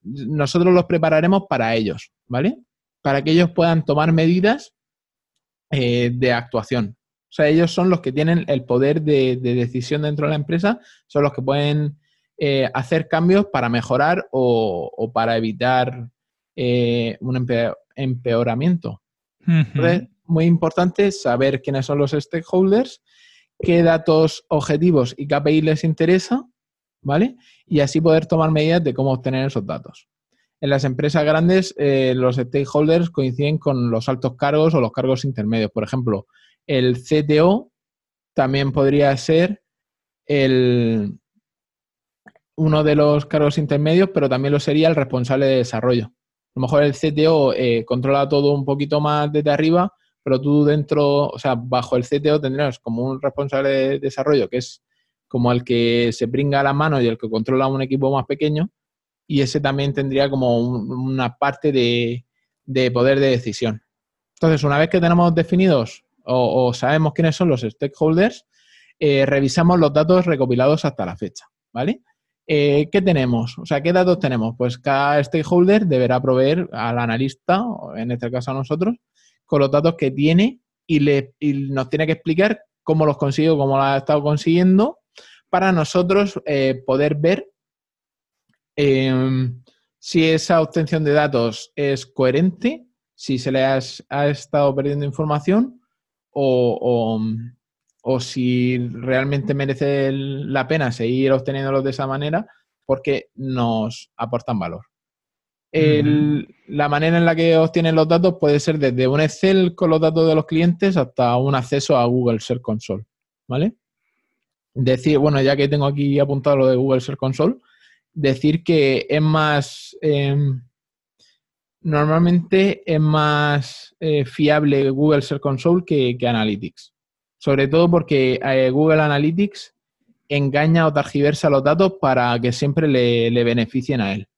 nosotros los prepararemos para ellos, ¿vale? Para que ellos puedan tomar medidas eh, de actuación. O sea, ellos son los que tienen el poder de, decisión dentro de la empresa, son los que pueden eh, hacer cambios para mejorar o, para evitar eh, un empeoramiento. Entonces, muy importante saber quiénes son los stakeholders, qué datos objetivos y KPI les interesa, ¿vale? Y así poder tomar medidas de cómo obtener esos datos. En las empresas grandes, eh, los stakeholders coinciden con los altos cargos o los cargos intermedios. Por ejemplo, el CTO también podría ser el, uno de los cargos intermedios, pero también lo sería el responsable de desarrollo. A lo mejor el CTO eh, controla todo un poquito más desde arriba, pero tú dentro, o sea, bajo el CTO tendrás como un responsable de desarrollo que es como el que se bringa la mano y el que controla un equipo más pequeño, y ese también tendría como una parte de, de poder de decisión. Entonces, una vez que tenemos definidos o, sabemos quiénes son los stakeholders, eh, revisamos los datos recopilados hasta la fecha, ¿vale? Eh, ¿Qué tenemos? O sea, ¿qué datos tenemos? Pues cada stakeholder deberá proveer al analista, en este caso a nosotros, con los datos que tiene y, le, nos tiene que explicar cómo los consigue, cómo los ha estado consiguiendo, para nosotros eh, poder ver em, si esa obtención de datos es coherente, si se le ha estado perdiendo información o, o, si realmente merece la pena seguir obteniéndolos de esa manera porque nos aportan valor. La manera en la que obtienen los datos puede ser desde un Excel con los datos de los clientes hasta un acceso a Google Search Console, ¿vale? Decir, bueno, ya que tengo aquí apuntado lo de Google Search Console, decir que es más, em, normalmente es más eh, fiable Google Search Console que, Analytics. Sobre todo porque eh, Google Analytics engaña o targiversa los datos para que siempre le, beneficien a él.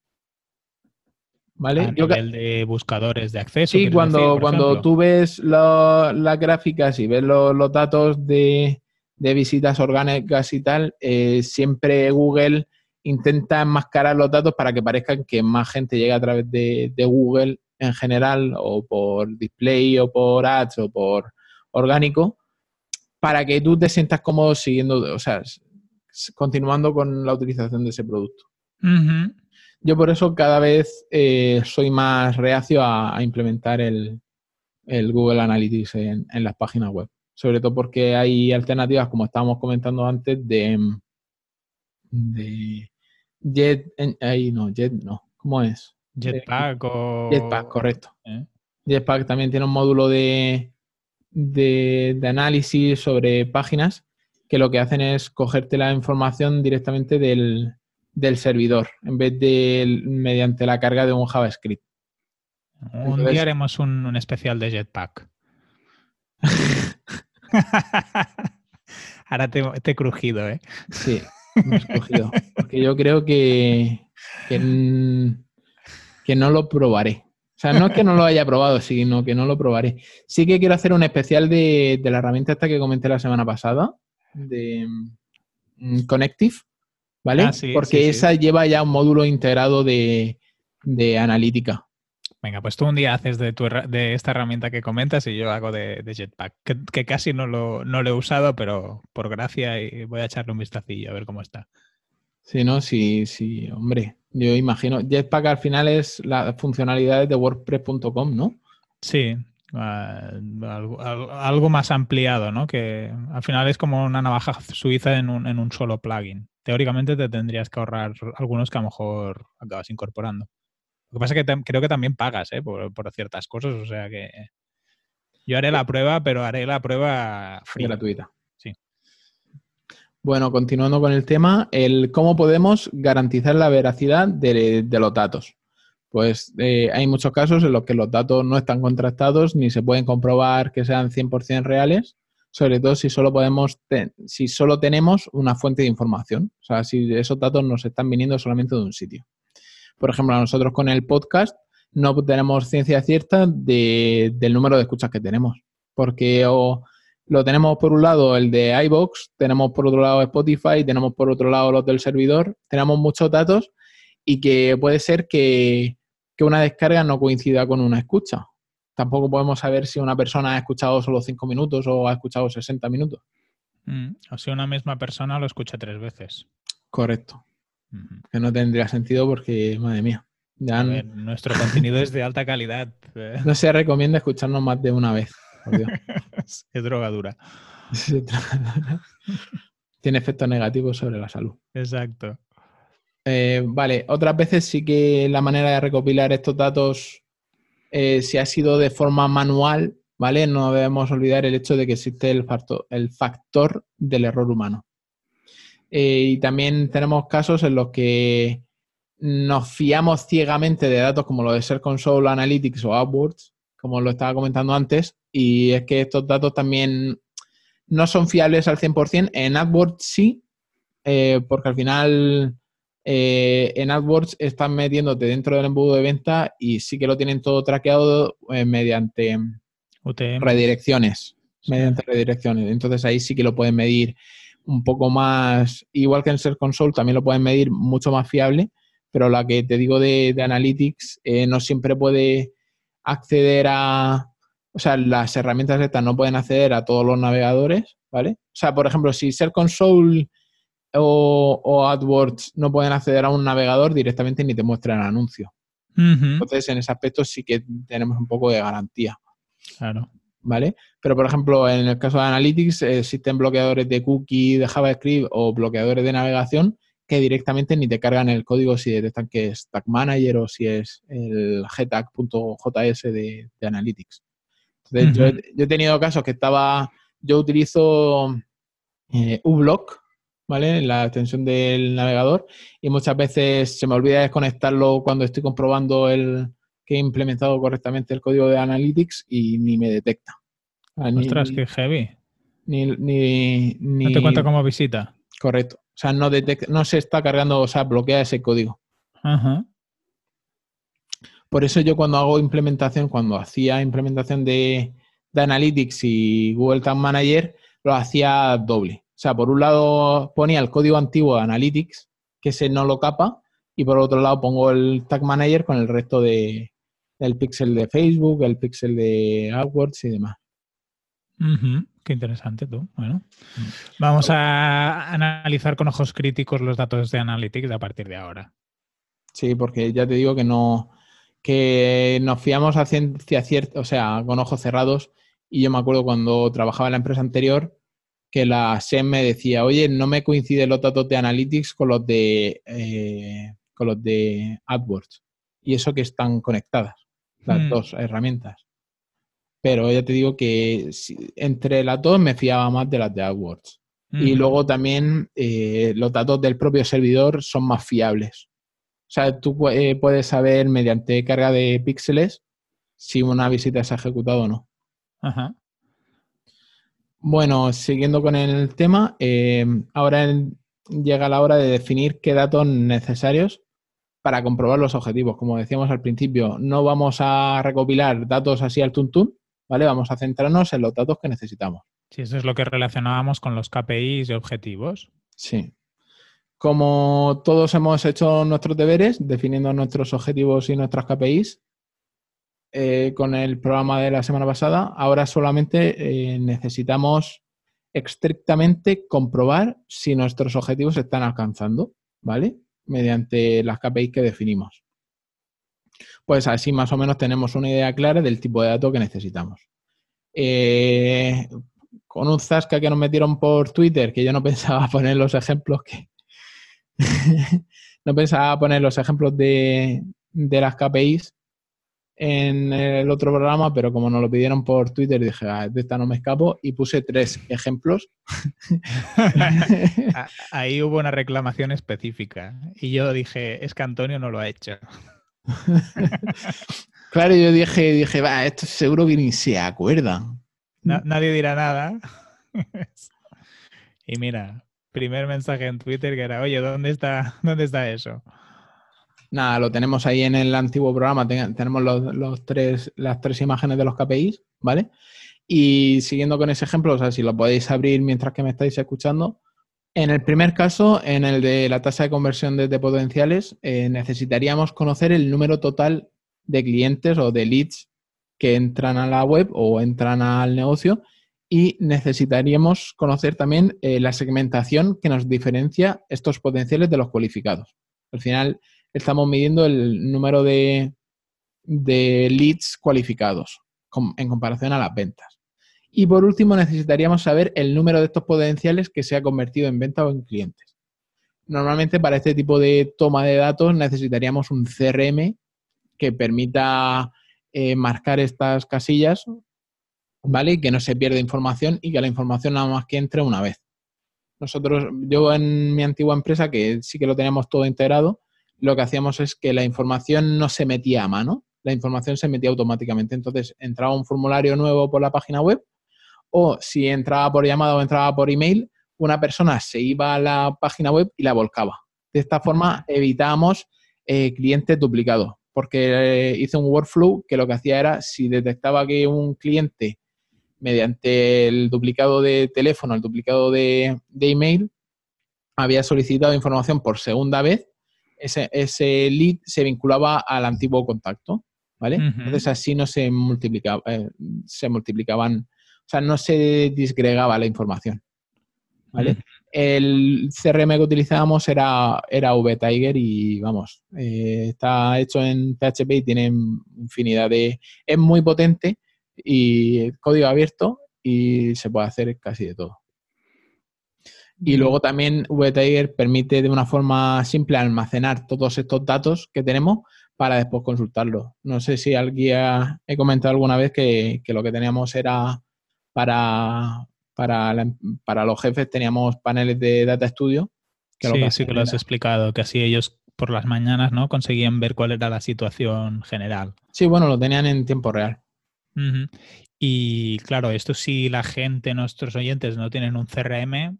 ¿Vale? A nivel de buscadores de acceso. Sí, cuando, cuando tú ves las gráficas y ves los, datos de, visitas orgánicas y tal, eh, siempre Google intenta enmascarar los datos para que parezcan que más gente llega a través de, Google en general, o por display, o por ads, o por orgánico, para que tú te sientas cómodo siguiendo, o sea, continuando con la utilización de ese producto. Yo por eso cada vez eh, soy más reacio a, implementar el, Google Analytics en, las páginas web. Sobre todo porque hay alternativas, como estábamos comentando antes, de, de Jet, ahí no, Jet no, ¿cómo es? Jetpack o... Jetpack, correcto. ¿Eh? Jetpack también tiene un módulo de, de, análisis sobre páginas que lo que hacen es cogerte la información directamente del, servidor en vez de mediante la carga de un JavaScript. Un día haremos un, especial de Jetpack. Ahora te, he crujido, ¿eh? Sí, me he crujido. Porque yo creo que, que, que no lo probaré. O sea, no es que no lo haya probado, sino que no lo probaré. Sí que quiero hacer un especial de, la herramienta esta que comenté la semana pasada, de mm, Connective, ¿vale? Ah, Porque esa lleva ya un módulo integrado de, analítica. Venga, pues tú un día haces de, de esta herramienta que comentas y yo hago de, Jetpack, que, casi no lo, no lo, he usado, pero por gracia y voy a echarle un vistacillo a ver cómo está. Sí, no, sí, sí, hombre. Yo imagino. Jetpack al final es las funcionalidades de WordPress.com, ¿no? Sí, ah, algo, más ampliado, ¿no? Que al final es como una navaja suiza en un, en un solo plugin. Teóricamente te tendrías que ahorrar algunos que a lo mejor acabas incorporando. Lo que pasa es que creo que también pagas ¿eh? por, ciertas cosas, o sea que yo haré la prueba, pero haré la prueba free. gratuita. Bueno, continuando con el tema, el cómo podemos garantizar la veracidad de, los datos. Pues eh, hay muchos casos en los que los datos no están contrastados ni se pueden comprobar que sean 100% reales, sobre todo si solo podemos si solo tenemos una fuente de información, o sea, si esos datos nos están viniendo solamente de un sitio. Por ejemplo, nosotros con el podcast no tenemos ciencia cierta del número de escuchas que tenemos, porque o lo tenemos por un lado el de iBox, tenemos por otro lado Spotify, tenemos por otro lado los del servidor, tenemos muchos datos y que puede ser que, una descarga no coincida con una escucha. Tampoco podemos saber si una persona ha escuchado solo 5 minutos o ha escuchado 60 minutos. Mm, o si una misma persona lo escucha tres veces. Correcto. Que no tendría sentido porque, madre mía. nuestro contenido es de alta calidad. No se recomienda escucharnos más de una vez. es drogadura. Tiene efectos negativos sobre la salud. Exacto. Eh, vale, otras veces sí que la manera de recopilar estos datos, eh, si ha sido de forma manual, ¿vale? No debemos olvidar el hecho de que existe el factor, el factor del error humano. Eh, y también tenemos casos en los que nos fiamos ciegamente de datos como lo de Ser Console Analytics o AdWords, como lo estaba comentando antes, y es que estos datos también no son fiables al 100%. En AdWords sí, eh, porque al final eh, en AdWords están metiéndote dentro del embudo de venta y sí que lo tienen todo traqueado eh, mediante redirecciones. Mediante redirecciones. Entonces ahí sí que lo pueden medir un poco más, igual que en Search Console, también lo pueden medir mucho más fiable, pero la que te digo de, de Analytics no siempre puede acceder a, o sea, las herramientas estas no pueden acceder a todos los navegadores, ¿vale? O sea, por ejemplo, si Ser Console o, AdWords no pueden acceder a un navegador, directamente ni te muestran el anuncio. Entonces, en ese aspecto sí que tenemos un poco de garantía. Claro. ¿Vale? Pero, por ejemplo, en el caso de Analytics, existen bloqueadores de cookie, de JavaScript o bloqueadores de navegación que directamente ni te cargan el código si detectan que es Tag Manager o si es el gtag.js de Analytics yo, he tenido casos que estaba, yo utilizo eh, uBlock, ¿vale? La extensión del navegador y muchas veces se me olvida desconectarlo cuando estoy comprobando el que he implementado correctamente el código de Analytics y ni me detecta. Ostras, qué heavy. Ni, ni, no te cuenta como visita. Correcto. O sea, no, detecta, no se está cargando, o sea, bloquea ese código. Ajá. Por eso yo cuando hago implementación, cuando hacía implementación de, Analytics y Google Tag Manager, lo hacía doble. O sea, por un lado ponía el código antiguo de Analytics, que se no lo capa, y por otro lado pongo el Tag Manager con el resto de, del pixel de Facebook, el pixel de AdWords y demás. Qué interesante tú. Bueno, vamos a analizar con ojos críticos los datos de Analytics a partir de ahora. Sí, porque ya te digo que no, que nos fiamos a ciencia cierta, o sea, con ojos cerrados. Y yo me acuerdo cuando trabajaba en la empresa anterior que la SEM me decía, oye, no me coinciden los datos de Analytics con los de, eh, con los de AdWords. Y eso que están conectadas, las hmm. dos herramientas. Pero ya te digo que entre las dos me fiaba más de las de AdWords. Y luego también eh, los datos del propio servidor son más fiables. O sea, tú eh, puedes saber mediante carga de píxeles si una visita se ha ejecutado o no. Ajá. Bueno, siguiendo con el tema, eh, ahora llega la hora de definir qué datos necesarios para comprobar los objetivos. Como decíamos al principio, no vamos a recopilar datos así al tuntún, ¿vale? Vamos a centrarnos en los datos que necesitamos. Sí, eso es lo que relacionábamos con los KPIs y objetivos. Sí. Como todos hemos hecho nuestros deberes, definiendo nuestros objetivos y nuestras KPIs, eh, con el programa de la semana pasada, ahora solamente eh, necesitamos estrictamente comprobar si nuestros objetivos se están alcanzando, ¿vale? Mediante las KPIs que definimos. Pues así más o menos tenemos una idea clara del tipo de datos que necesitamos. Eh, con un zasca que nos metieron por Twitter, que yo no pensaba poner los ejemplos que... no pensaba poner los ejemplos de, de las KPIs, en el otro programa, pero como nos lo pidieron por Twitter, dije, ah, de esta no me escapo y puse tres ejemplos. Ahí hubo una reclamación específica y yo dije, es que Antonio no lo ha hecho. claro, yo dije, dije, va, esto seguro que ni se acuerdan. nadie dirá nada. y mira, primer mensaje en Twitter que era, oye, ¿dónde está, dónde está eso? Nada, lo tenemos ahí en el antiguo programa, tenemos los, tres, las tres imágenes de los KPIs, ¿vale? Y siguiendo con ese ejemplo, o sea, si lo podéis abrir mientras que me estáis escuchando, en el primer caso, en el de la tasa de conversión de, potenciales, eh, necesitaríamos conocer el número total de clientes o de leads que entran a la web o entran al negocio y necesitaríamos conocer también eh, la segmentación que nos diferencia estos potenciales de los cualificados. Al final, estamos midiendo el número de, leads cualificados en comparación a las ventas. Y por último, necesitaríamos saber el número de estos potenciales que se ha convertido en ventas o en clientes. Normalmente para este tipo de toma de datos necesitaríamos un CRM que permita eh, marcar estas casillas, ¿vale? Y que no se pierda información y que la información nada más que entre una vez. Nosotros, yo en mi antigua empresa, que sí que lo teníamos todo integrado, lo que hacíamos es que la información no se metía a mano, la información se metía automáticamente. Entonces entraba un formulario nuevo por la página web o si entraba por llamada o entraba por email, una persona se iba a la página web y la volcaba. De esta forma evitábamos eh, clientes duplicados, porque eh, hice un workflow que lo que hacía era, si detectaba que un cliente, mediante el duplicado de teléfono, el duplicado de email, había solicitado información por segunda vez, ese, ese lead se vinculaba al antiguo contacto, ¿vale? Entonces así no se multiplicaba, eh, se multiplicaban, o sea, no se disgregaba la información, ¿vale? El CRM que utilizábamos era, era VTiger y vamos, eh, está hecho en PHP y tiene infinidad de... Es muy potente y código abierto y se puede hacer casi de todo. Y luego también VTiger permite de una forma simple almacenar todos estos datos que tenemos para después consultarlos. No sé si alguien ha, he comentado alguna vez que, lo que teníamos era para, para, para, los jefes teníamos paneles de Data Studio. Que sí, sí que lo has explicado, que así ellos por las mañanas no conseguían ver cuál era la situación general. Sí, bueno, lo tenían en tiempo real. Y claro, esto si la gente, nuestros oyentes, no tienen un CRM,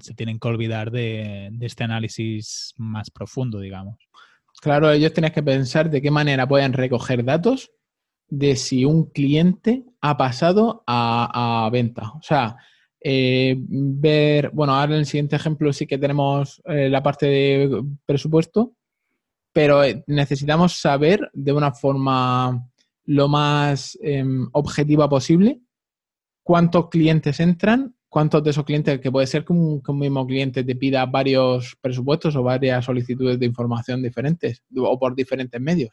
se tienen que olvidar de, este análisis más profundo, digamos. Claro, ellos tienen que pensar de qué manera pueden recoger datos de si un cliente ha pasado a, venta. O sea, eh, ver, bueno, ahora en el siguiente ejemplo sí que tenemos eh, la parte de presupuesto, pero eh, necesitamos saber de una forma lo más em, objetiva posible cuántos clientes entran, cuántos de esos clientes, que puede ser que un, mismo cliente te pida varios presupuestos o varias solicitudes de información diferentes o por diferentes medios.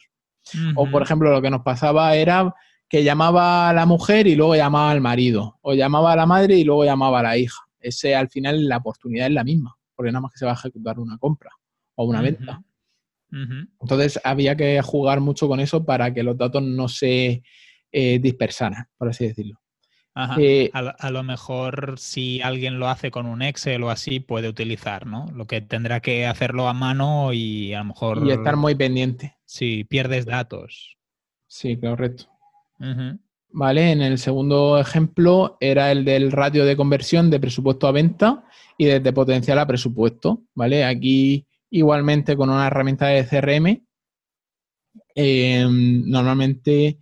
O, por ejemplo, lo que nos pasaba era que llamaba a la mujer y luego llamaba al marido, o llamaba a la madre y luego llamaba a la hija. Ese al final la oportunidad es la misma, porque nada más que se va a ejecutar una compra o una venta. Entonces había que jugar mucho con eso para que los datos no se eh, dispersaran, por así decirlo. Eh, a, lo mejor si alguien lo hace con un Excel o así, puede utilizar, ¿no? Lo que tendrá que hacerlo a mano y a lo mejor... Y estar muy pendiente. Si pierdes datos. Sí, correcto. Vale, en el segundo ejemplo era el del ratio de conversión de presupuesto a venta y desde potencial a presupuesto, ¿vale? Aquí igualmente con una herramienta de CRM, em, normalmente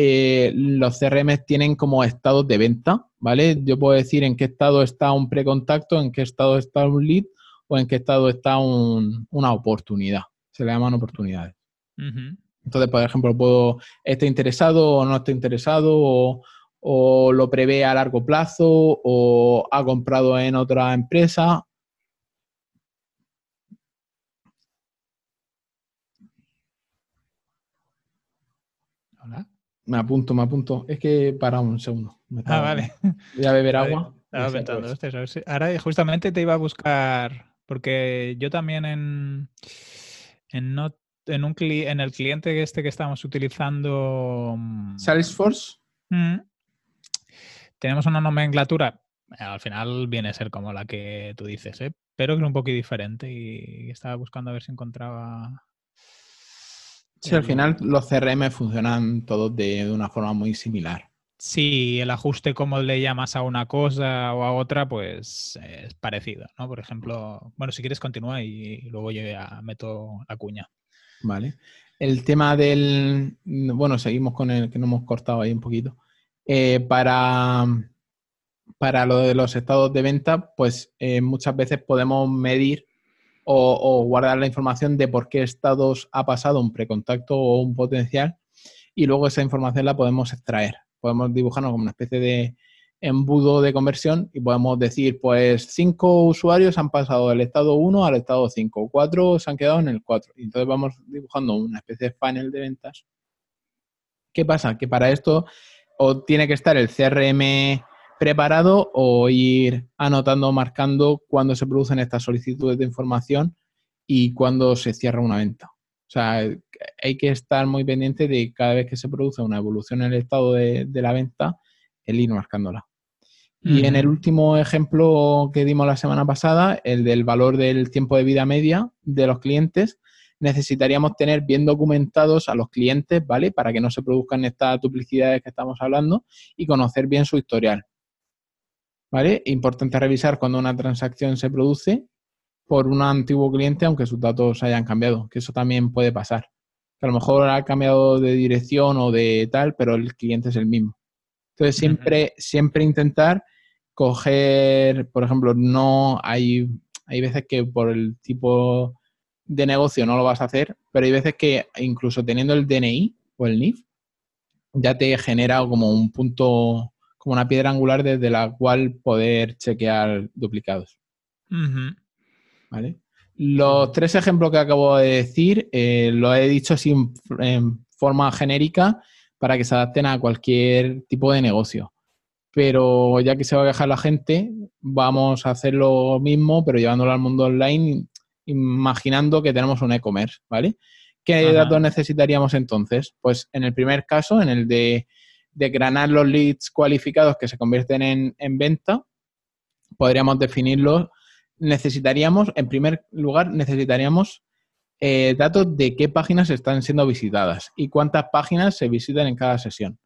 eh, los CRM tienen como estados de venta, ¿vale? Yo puedo decir en qué estado está un precontacto, en qué estado está un lead o en qué estado está una oportunidad. Se le llaman oportunidades. Entonces, por ejemplo, puedo, estar interesado o no estar interesado, o, lo prevé a largo plazo, o ha comprado en otra empresa. Me apunto, me apunto. Es que para un segundo. ah, vale. Voy a beber agua. Ahora justamente te iba a buscar, porque yo también en, en Not en, un en el cliente este que estamos utilizando. Mm, Salesforce. Mm, tenemos una nomenclatura. Al final viene a ser como la que tú dices, ¿eh? pero que es un poquito diferente y estaba buscando a ver si encontraba. Sí, al final los CRM funcionan todos de, una forma muy similar. Sí, el ajuste como le llamas a una cosa o a otra, pues es parecido, ¿no? Por ejemplo, bueno, si quieres continúa y luego yo ya meto la cuña. Vale. El tema del. Bueno, seguimos con el que no hemos cortado ahí un poquito. Eh, para, para lo de los estados de venta, pues eh, muchas veces podemos medir o, guardar la información de por qué estados ha pasado un precontacto o un potencial y luego esa información la podemos extraer. Podemos dibujarnos como una especie de, embudo de conversión y podemos decir, pues cinco usuarios han pasado del estado 1 al estado 5, cuatro se han quedado en el 4. Y entonces vamos dibujando una especie de panel de ventas. ¿Qué pasa? Que para esto o tiene que estar el CRM preparado o ir anotando, marcando cuando se producen estas solicitudes de información y cuando se cierra una venta. O sea, hay que estar muy pendiente de cada vez que se produce una evolución en el estado de, de la venta, el ir marcándola. Y en el último ejemplo que dimos la semana pasada, el del valor del tiempo de vida media de los clientes, necesitaríamos tener bien documentados a los clientes, ¿vale? Para que no se produzcan estas duplicidades que estamos hablando y conocer bien su historial. ¿Vale? Importante revisar cuando una transacción se produce por un antiguo cliente, aunque sus datos hayan cambiado, que eso también puede pasar. Que a lo mejor ha cambiado de dirección o de tal, pero el cliente es el mismo. Entonces, siempre, siempre intentar coger, por ejemplo, no hay, hay veces que por el tipo de negocio no lo vas a hacer, pero hay veces que incluso teniendo el DNI o el NIF, ya te genera como un punto, como una piedra angular desde la cual poder chequear duplicados. ¿Vale? Los tres ejemplos que acabo de decir eh, lo he dicho así en forma genérica para que se adapten a cualquier tipo de negocio. Pero ya que se va a viajar la gente, vamos a hacer lo mismo, pero llevándolo al mundo online, imaginando que tenemos un e-commerce, ¿vale? ¿Qué datos necesitaríamos entonces? Pues en el primer caso, en el de, de granar los leads cualificados que se convierten en, en venta, podríamos definirlos. Necesitaríamos, en primer lugar, necesitaríamos eh, datos de qué páginas están siendo visitadas y cuántas páginas se visitan en cada sesión.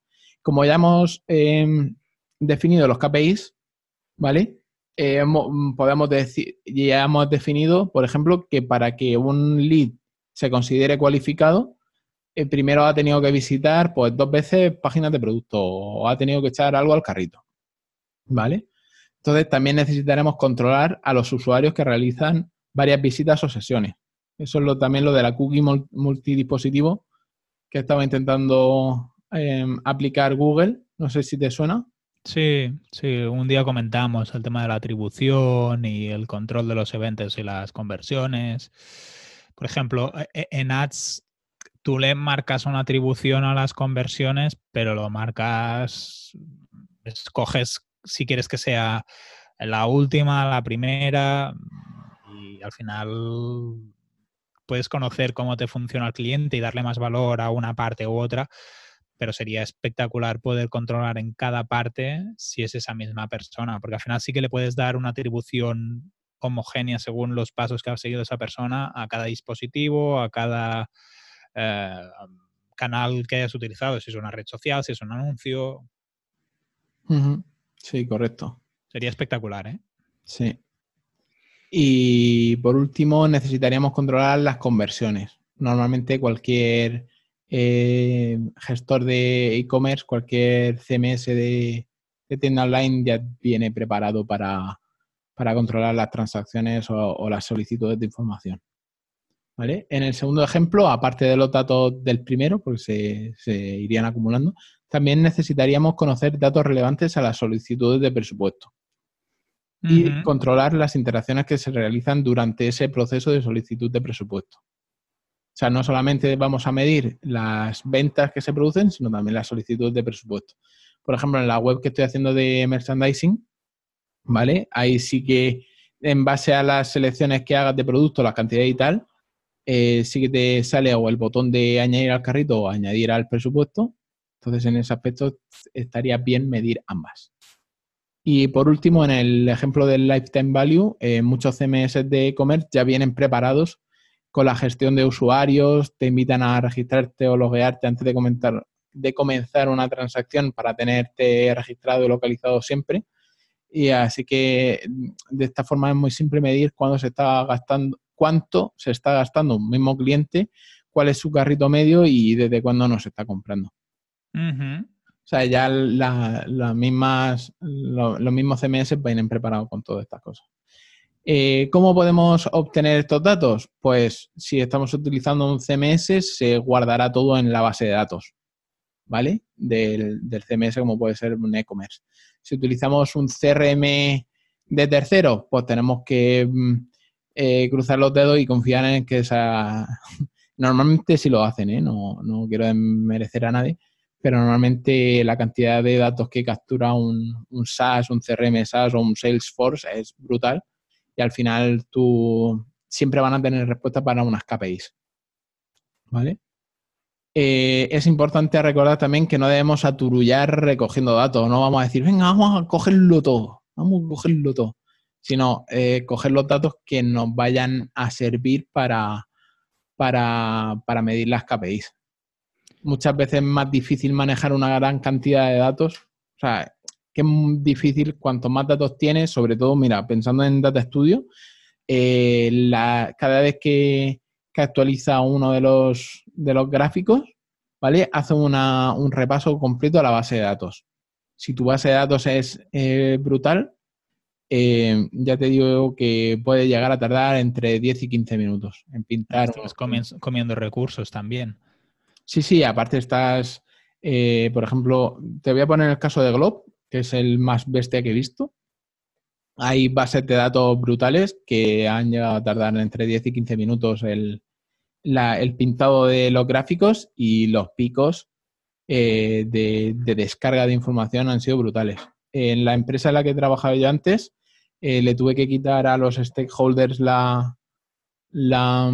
Como ya hemos em, definido los KPIs, ¿vale? Eh, podemos decir, ya hemos definido, por ejemplo, que para que un lead se considere cualificado, eh, primero ha tenido que visitar pues dos veces páginas de producto o ha tenido que echar algo al carrito. ¿Vale? Entonces también necesitaremos controlar a los usuarios que realizan varias visitas o sesiones. Eso es también lo de la cookie multidispositivo que estaba intentando em, aplicar Google. No sé si te suena. Sí, sí, un día comentamos el tema de la atribución y el control de los eventos y las conversiones. Por ejemplo, e, e, en ads tú le marcas una atribución a las conversiones, pero lo marcas, escoges si quieres que sea la última, la primera, y al final puedes conocer cómo te funciona el cliente y darle más valor a una parte u otra, pero sería espectacular poder controlar en cada parte si es esa misma persona, porque al final sí que le puedes dar una atribución homogénea según los pasos que ha seguido esa persona a cada dispositivo, a cada eh, canal que hayas utilizado, si es una red social, si es un anuncio. Sí, correcto. Sería espectacular, ¿eh? Sí. Y por último, necesitaríamos controlar las conversiones. Normalmente cualquier eh, gestor de e-commerce, cualquier CMS de, tienda online ya viene preparado para, controlar las transacciones o, las solicitudes de información. ¿Vale? En el segundo ejemplo, aparte de los datos del primero, porque se irían acumulando, también necesitaríamos conocer datos relevantes a las solicitudes de presupuesto y controlar las interacciones que se realizan durante ese proceso de solicitud de presupuesto. O sea, no solamente vamos a medir las ventas que se producen, sino también las solicitudes de presupuesto. Por ejemplo, en la web que estoy haciendo de merchandising, ¿vale? Ahí sí que en base a las selecciones que hagas de producto, la cantidad y tal, eh, sí que te sale o el botón de añadir al carrito o añadir al presupuesto. Entonces, en ese aspecto estaría bien medir ambas. Y por último, en el ejemplo del Lifetime Value, eh, muchos CMS de e-commerce ya vienen preparados con la gestión de usuarios, te invitan a registrarte o loguearte antes de, comentar, de comenzar una transacción para tenerte registrado y localizado siempre. Y así que de esta forma es muy simple medir cuándo se está gastando, cuánto se está gastando un mismo cliente, cuál es su carrito medio y desde cuándo nos está comprando. O sea, ya las mismas, los mismos CMS vienen preparados con todas estas cosas. Eh, ¿Cómo podemos obtener estos datos? Pues si estamos utilizando un CMS, se guardará todo en la base de datos, ¿vale? Del, CMS, como puede ser un e-commerce. Si utilizamos un CRM de tercero, pues tenemos que mm, eh, cruzar los dedos y confiar en que esa... Normalmente sí lo hacen, ¿eh? No, no quiero merecer a nadie, pero normalmente la cantidad de datos que captura un, un SaaS, un CRM SaaS o un Salesforce es brutal y al final tú siempre van a tener respuesta para unas KPIs. ¿Vale? Eh, es importante recordar también que no debemos aturullar recogiendo datos. No vamos a decir, venga, vamos a cogerlo todo, vamos a cogerlo todo. Sino eh, coger los datos que nos vayan a servir para, para, para medir las KPIs muchas veces es más difícil manejar una gran cantidad de datos. O sea, que es difícil cuanto más datos tienes, sobre todo, mira, pensando en Data Studio, eh, cada vez que, actualiza uno de los, de los gráficos, ¿vale? Hace un repaso completo a la base de datos. Si tu base de datos es eh, brutal, eh, ya te digo que puede llegar a tardar entre 10 y 15 minutos en pintar. Estás comiendo recursos también. Sí, sí, aparte estás, eh, por ejemplo, te voy a poner el caso de Glob, que es el más bestia que he visto. Hay bases de datos brutales que han llegado a tardar entre 10 y 15 minutos el, pintado de los gráficos y los picos eh, de, descarga de información han sido brutales. En la empresa en la que he trabajado yo antes, eh, le tuve que quitar a los stakeholders la, la,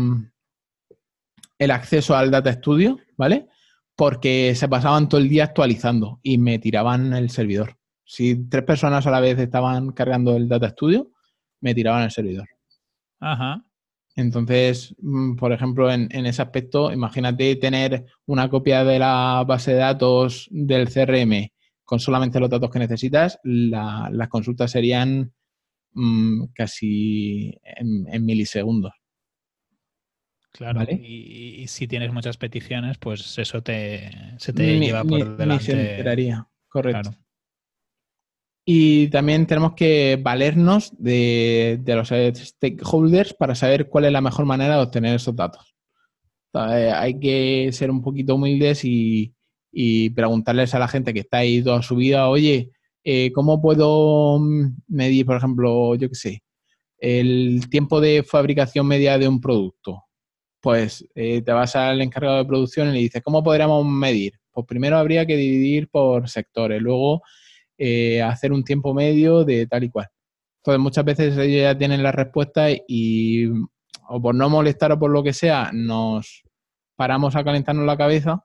el acceso al Data Studio, ¿vale? Porque se pasaban todo el día actualizando y me tiraban el servidor. Si tres personas a la vez estaban cargando el Data Studio, me tiraban el servidor. Ajá. Entonces, mm, por ejemplo, en, ese aspecto, imagínate tener una copia de la base de datos del CRM con solamente los datos que necesitas, las consultas serían mm, casi en milisegundos. Claro, y, si tienes muchas peticiones, pues eso te, se te lleva por delante. se enteraría, correcto. Y también tenemos que valernos de, los stakeholders para saber cuál es la mejor manera de obtener esos datos. hay que ser un poquito humildes y, preguntarles a la gente que está ahí toda su vida, oye, eh, ¿cómo puedo medir, por ejemplo, yo qué sé, el tiempo de fabricación media de un producto? Pues eh, te vas al encargado de producción y le dices, ¿cómo podríamos medir? Pues primero habría que dividir por sectores, luego eh, hacer un tiempo medio de tal y cual. Entonces, muchas veces ellos ya tienen la respuesta y, o por no molestar o por lo que sea, nos paramos a calentarnos la cabeza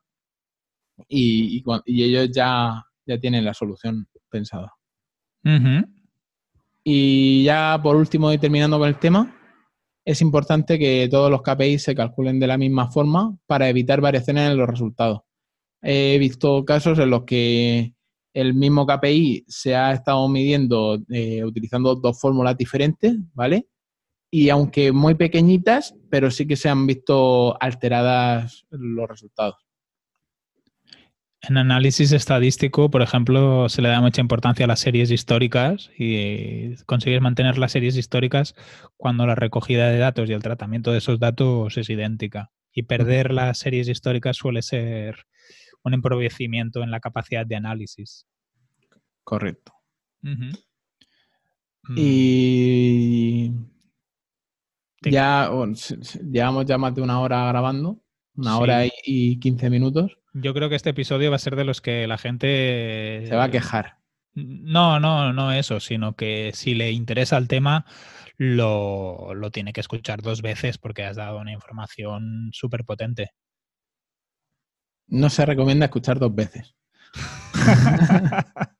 y, ellos ya, ya tienen la solución pensada. Y ya por último, y terminando con el tema, es importante que todos los KPIs se calculen de la misma forma para evitar variaciones en los resultados. He visto casos en los que el mismo KPI se ha estado midiendo eh, utilizando dos fórmulas diferentes, ¿vale? Y aunque muy pequeñitas, pero sí que se han visto alteradas los resultados. En análisis estadístico, por ejemplo, se le da mucha importancia a las series históricas y consigues mantener las series históricas cuando la recogida de datos y el tratamiento de esos datos es idéntica. Y perder las series históricas suele ser un empobrecimiento en la capacidad de análisis. Correcto. Y mm. ya llevamos ya más de una hora grabando, una hora y 15 minutos. Yo creo que este episodio va a ser de los que la gente... Se va a quejar. No, no, no eso, sino que si le interesa el tema, lo, lo tiene que escuchar dos veces porque has dado una información súper potente. No se recomienda escuchar dos veces.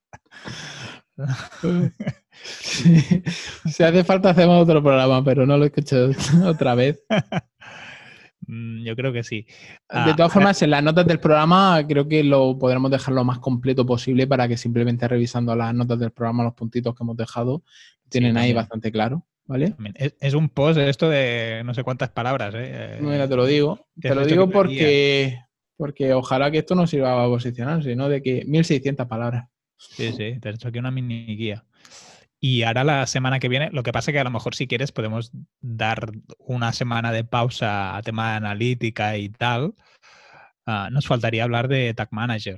Si hace falta hacemos otro programa, pero no lo he escuchado otra vez. Mm, yo creo que sí. De todas ah, formas, en las notas del programa creo que lo podremos dejar lo más completo posible para que simplemente revisando las notas del programa, los puntitos que hemos dejado, tienen ahí bastante claro. ¿Vale? Es, un post esto de no sé cuántas palabras. ¿eh? Mira, te lo digo. Te lo digo porque, porque ojalá que esto no sirva a posicionar, sino de que 1600 palabras. Sí, sí, te he hecho aquí una mini guía. Y ahora la semana que viene, lo que pasa es que a lo mejor si quieres podemos dar una semana de pausa a tema de analítica y tal. Ah, nos faltaría hablar de Tag Manager.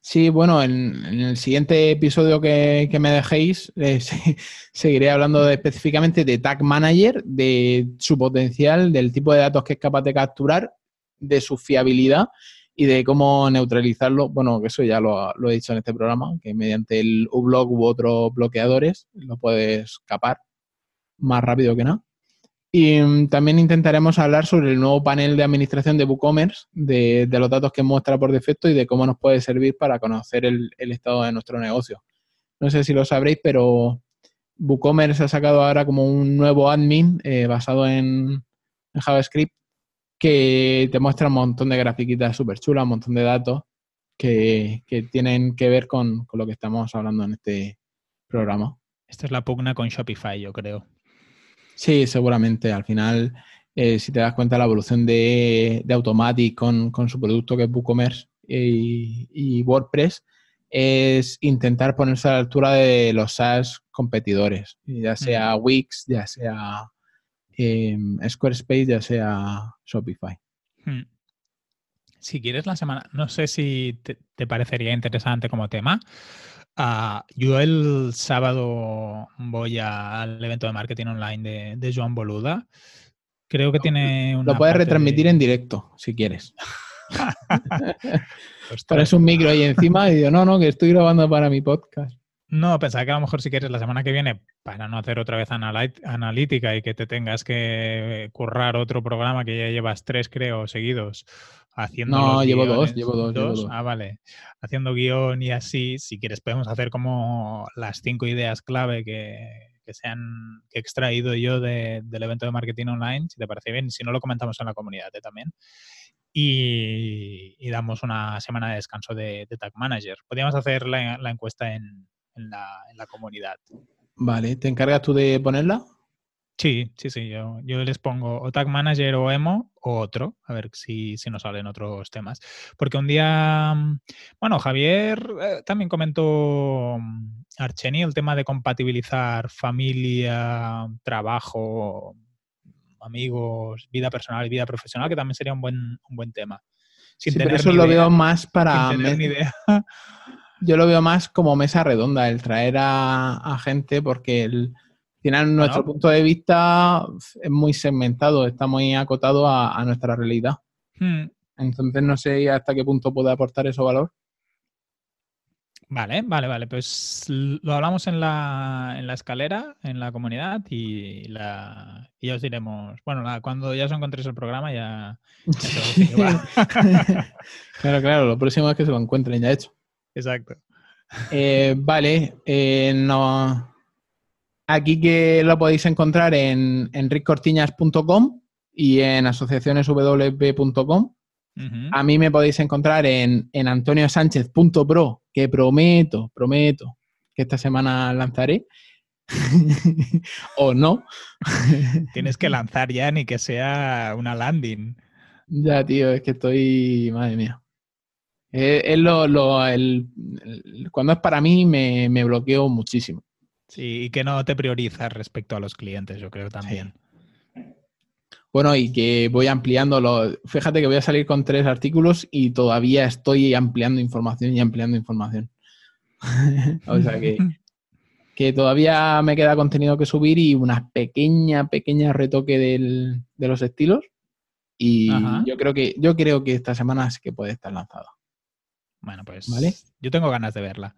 Sí, bueno, en, el siguiente episodio que, me dejéis eh, seguiré hablando específicamente de Tag Manager, de su potencial, del tipo de datos que es capaz de capturar, de su fiabilidad y de cómo neutralizarlo. Bueno, eso ya lo, he dicho en este programa, que mediante el uBlock u otros bloqueadores lo puedes escapar más rápido que nada. Y mm, también intentaremos hablar sobre el nuevo panel de administración de WooCommerce, de, los datos que muestra por defecto y de cómo nos puede servir para conocer el, estado de nuestro negocio. No sé si lo sabréis, pero WooCommerce ha sacado ahora como un nuevo admin eh, basado en JavaScript que te muestra un montón de grafiquitas súper chulas, un montón de datos que, tienen que ver con, lo que estamos hablando en este programa. Esta es la pugna con Shopify, yo creo. Sí, seguramente. Al final, eh, si te das cuenta, la evolución de, Automatic con, su producto que es WooCommerce y, y, WordPress es intentar ponerse a la altura de los SaaS competidores, ya sea Wix, ya sea Em, Squarespace, ya sea Shopify. Hmm. Si quieres la semana, no sé si te, parecería interesante como tema. Ah, yo el sábado voy al evento de marketing online de, Joan Boluda. Creo que tiene una. Lo puedes retransmitir en directo, si quieres. Pones un micro ahí encima y digo, no, no, que estoy grabando para mi podcast. No, pensaba que a lo mejor si quieres la semana que viene, para no hacer otra vez analítica y que te tengas que currar otro programa que ya llevas tres, creo, seguidos, haciendo. No, llevo dos, llevo dos, Ah, vale. Haciendo guion y así, si quieres, podemos hacer como las cinco ideas clave que, que se han extraído yo del evento de marketing online, si te parece bien, si no lo comentamos en la comunidad ¿eh? también. Y, damos una semana de descanso de, Tag Manager. Podríamos hacer la encuesta en, en la, comunidad. Vale, ¿te encargas tú de ponerla? Sí, sí, sí. Yo, yo, les pongo o Tag Manager o Emo o otro, a ver si, si nos salen otros temas. Porque un día, bueno, Javier eh, también comentó mm, Archeni el tema de compatibilizar familia, trabajo, amigos, vida personal y vida profesional, que también sería un buen, un buen tema. Sin tener eso lo veo más para... Sin tener ni idea. yo lo veo más como mesa redonda, el traer a, gente, porque el, al final nuestro punto de vista es muy segmentado, está muy acotado a, nuestra realidad. Hmm. Entonces no sé hasta qué punto puede aportar eso valor. Vale, vale, vale. Pues lo hablamos en la, en la escalera, en la comunidad y, la, y ya os diremos. Bueno, cuando ya os encontréis el programa ya. claro, claro. Lo próximo es que se lo encuentren ya hecho. Exacto. Eh, vale. Eh, no, aquí que lo podéis encontrar en, en y en asociacioneswp.com. A mí me podéis encontrar en, en antoniosánchez.pro, que prometo, prometo que esta semana lanzaré. o no. Tienes que lanzar ya ni que sea una landing. Ya, tío, es que estoy. Madre mía. Es, lo, lo el, cuando es para mí me, me, bloqueo muchísimo. Sí, y que no te priorizas respecto a los clientes, yo creo también. Bueno, y que voy ampliando los. Fíjate que voy a salir con tres artículos y todavía estoy ampliando información y ampliando información. o sea que, que todavía me queda contenido que subir y una pequeña, pequeña retoque del, de los estilos. Y yo creo que, yo creo que esta semana sí que puede estar lanzada. Bueno, pues ¿Vale? yo tengo ganas de verla.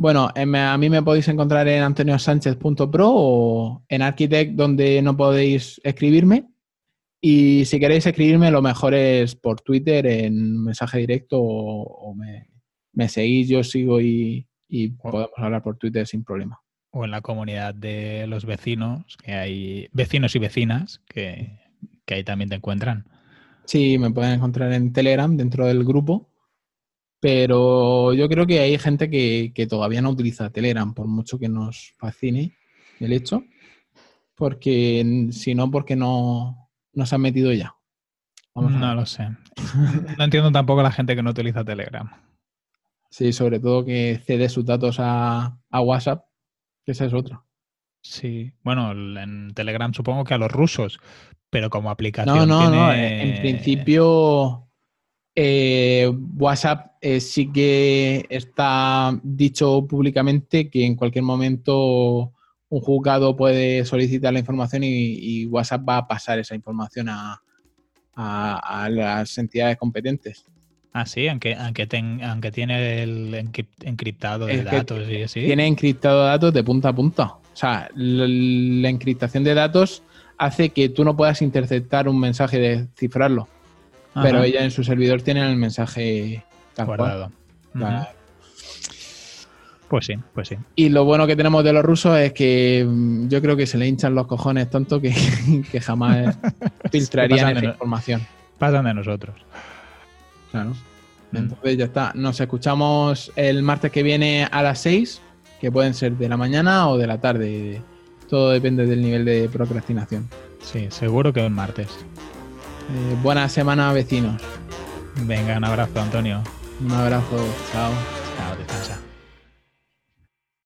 Bueno, a mí me podéis encontrar en antoniosánchez.pro o en Architect donde no podéis escribirme. Y si queréis escribirme, lo mejor es por Twitter en mensaje directo o, me, seguís, yo sigo y, podemos hablar por Twitter sin problema. O en la comunidad de los vecinos, que hay vecinos y vecinas que, que ahí también te encuentran. Sí, me pueden encontrar en Telegram dentro del grupo pero yo creo que hay gente que, todavía no utiliza Telegram, por mucho que nos fascine el hecho, porque si no, porque no, se han metido ya. no lo sé. No entiendo tampoco la gente que no utiliza Telegram. Sí, sobre todo que cede sus datos a, WhatsApp, que esa es otra. Sí, bueno, en Telegram supongo que a los rusos, pero como aplicación. No, no, no. En principio eh, WhatsApp eh, sí que está dicho públicamente que en cualquier momento un juzgado puede solicitar la información y, WhatsApp va a pasar esa información a, las entidades competentes. Ah, sí, aunque, aunque, aunque tiene el encriptado de datos y así. Tiene encriptado datos de punta a punta. O sea, la, encriptación de datos hace que tú no puedas interceptar un mensaje de Pero ella en su servidor tiene el mensaje guardado. Pues sí, pues sí. Y lo bueno que tenemos de los rusos es que mm, yo creo que se le hinchan los cojones tonto que, jamás filtrarían esa información. Pasan de nosotros. Claro. Mm. Entonces ya está. Nos escuchamos el martes que viene a las 6, que pueden ser de la mañana o de la tarde. Todo depende del nivel de procrastinación. Sí, seguro que el martes. Eh, buena semana, vecinos. Venga, un abrazo, Antonio. Un abrazo, chao. Chao, chao.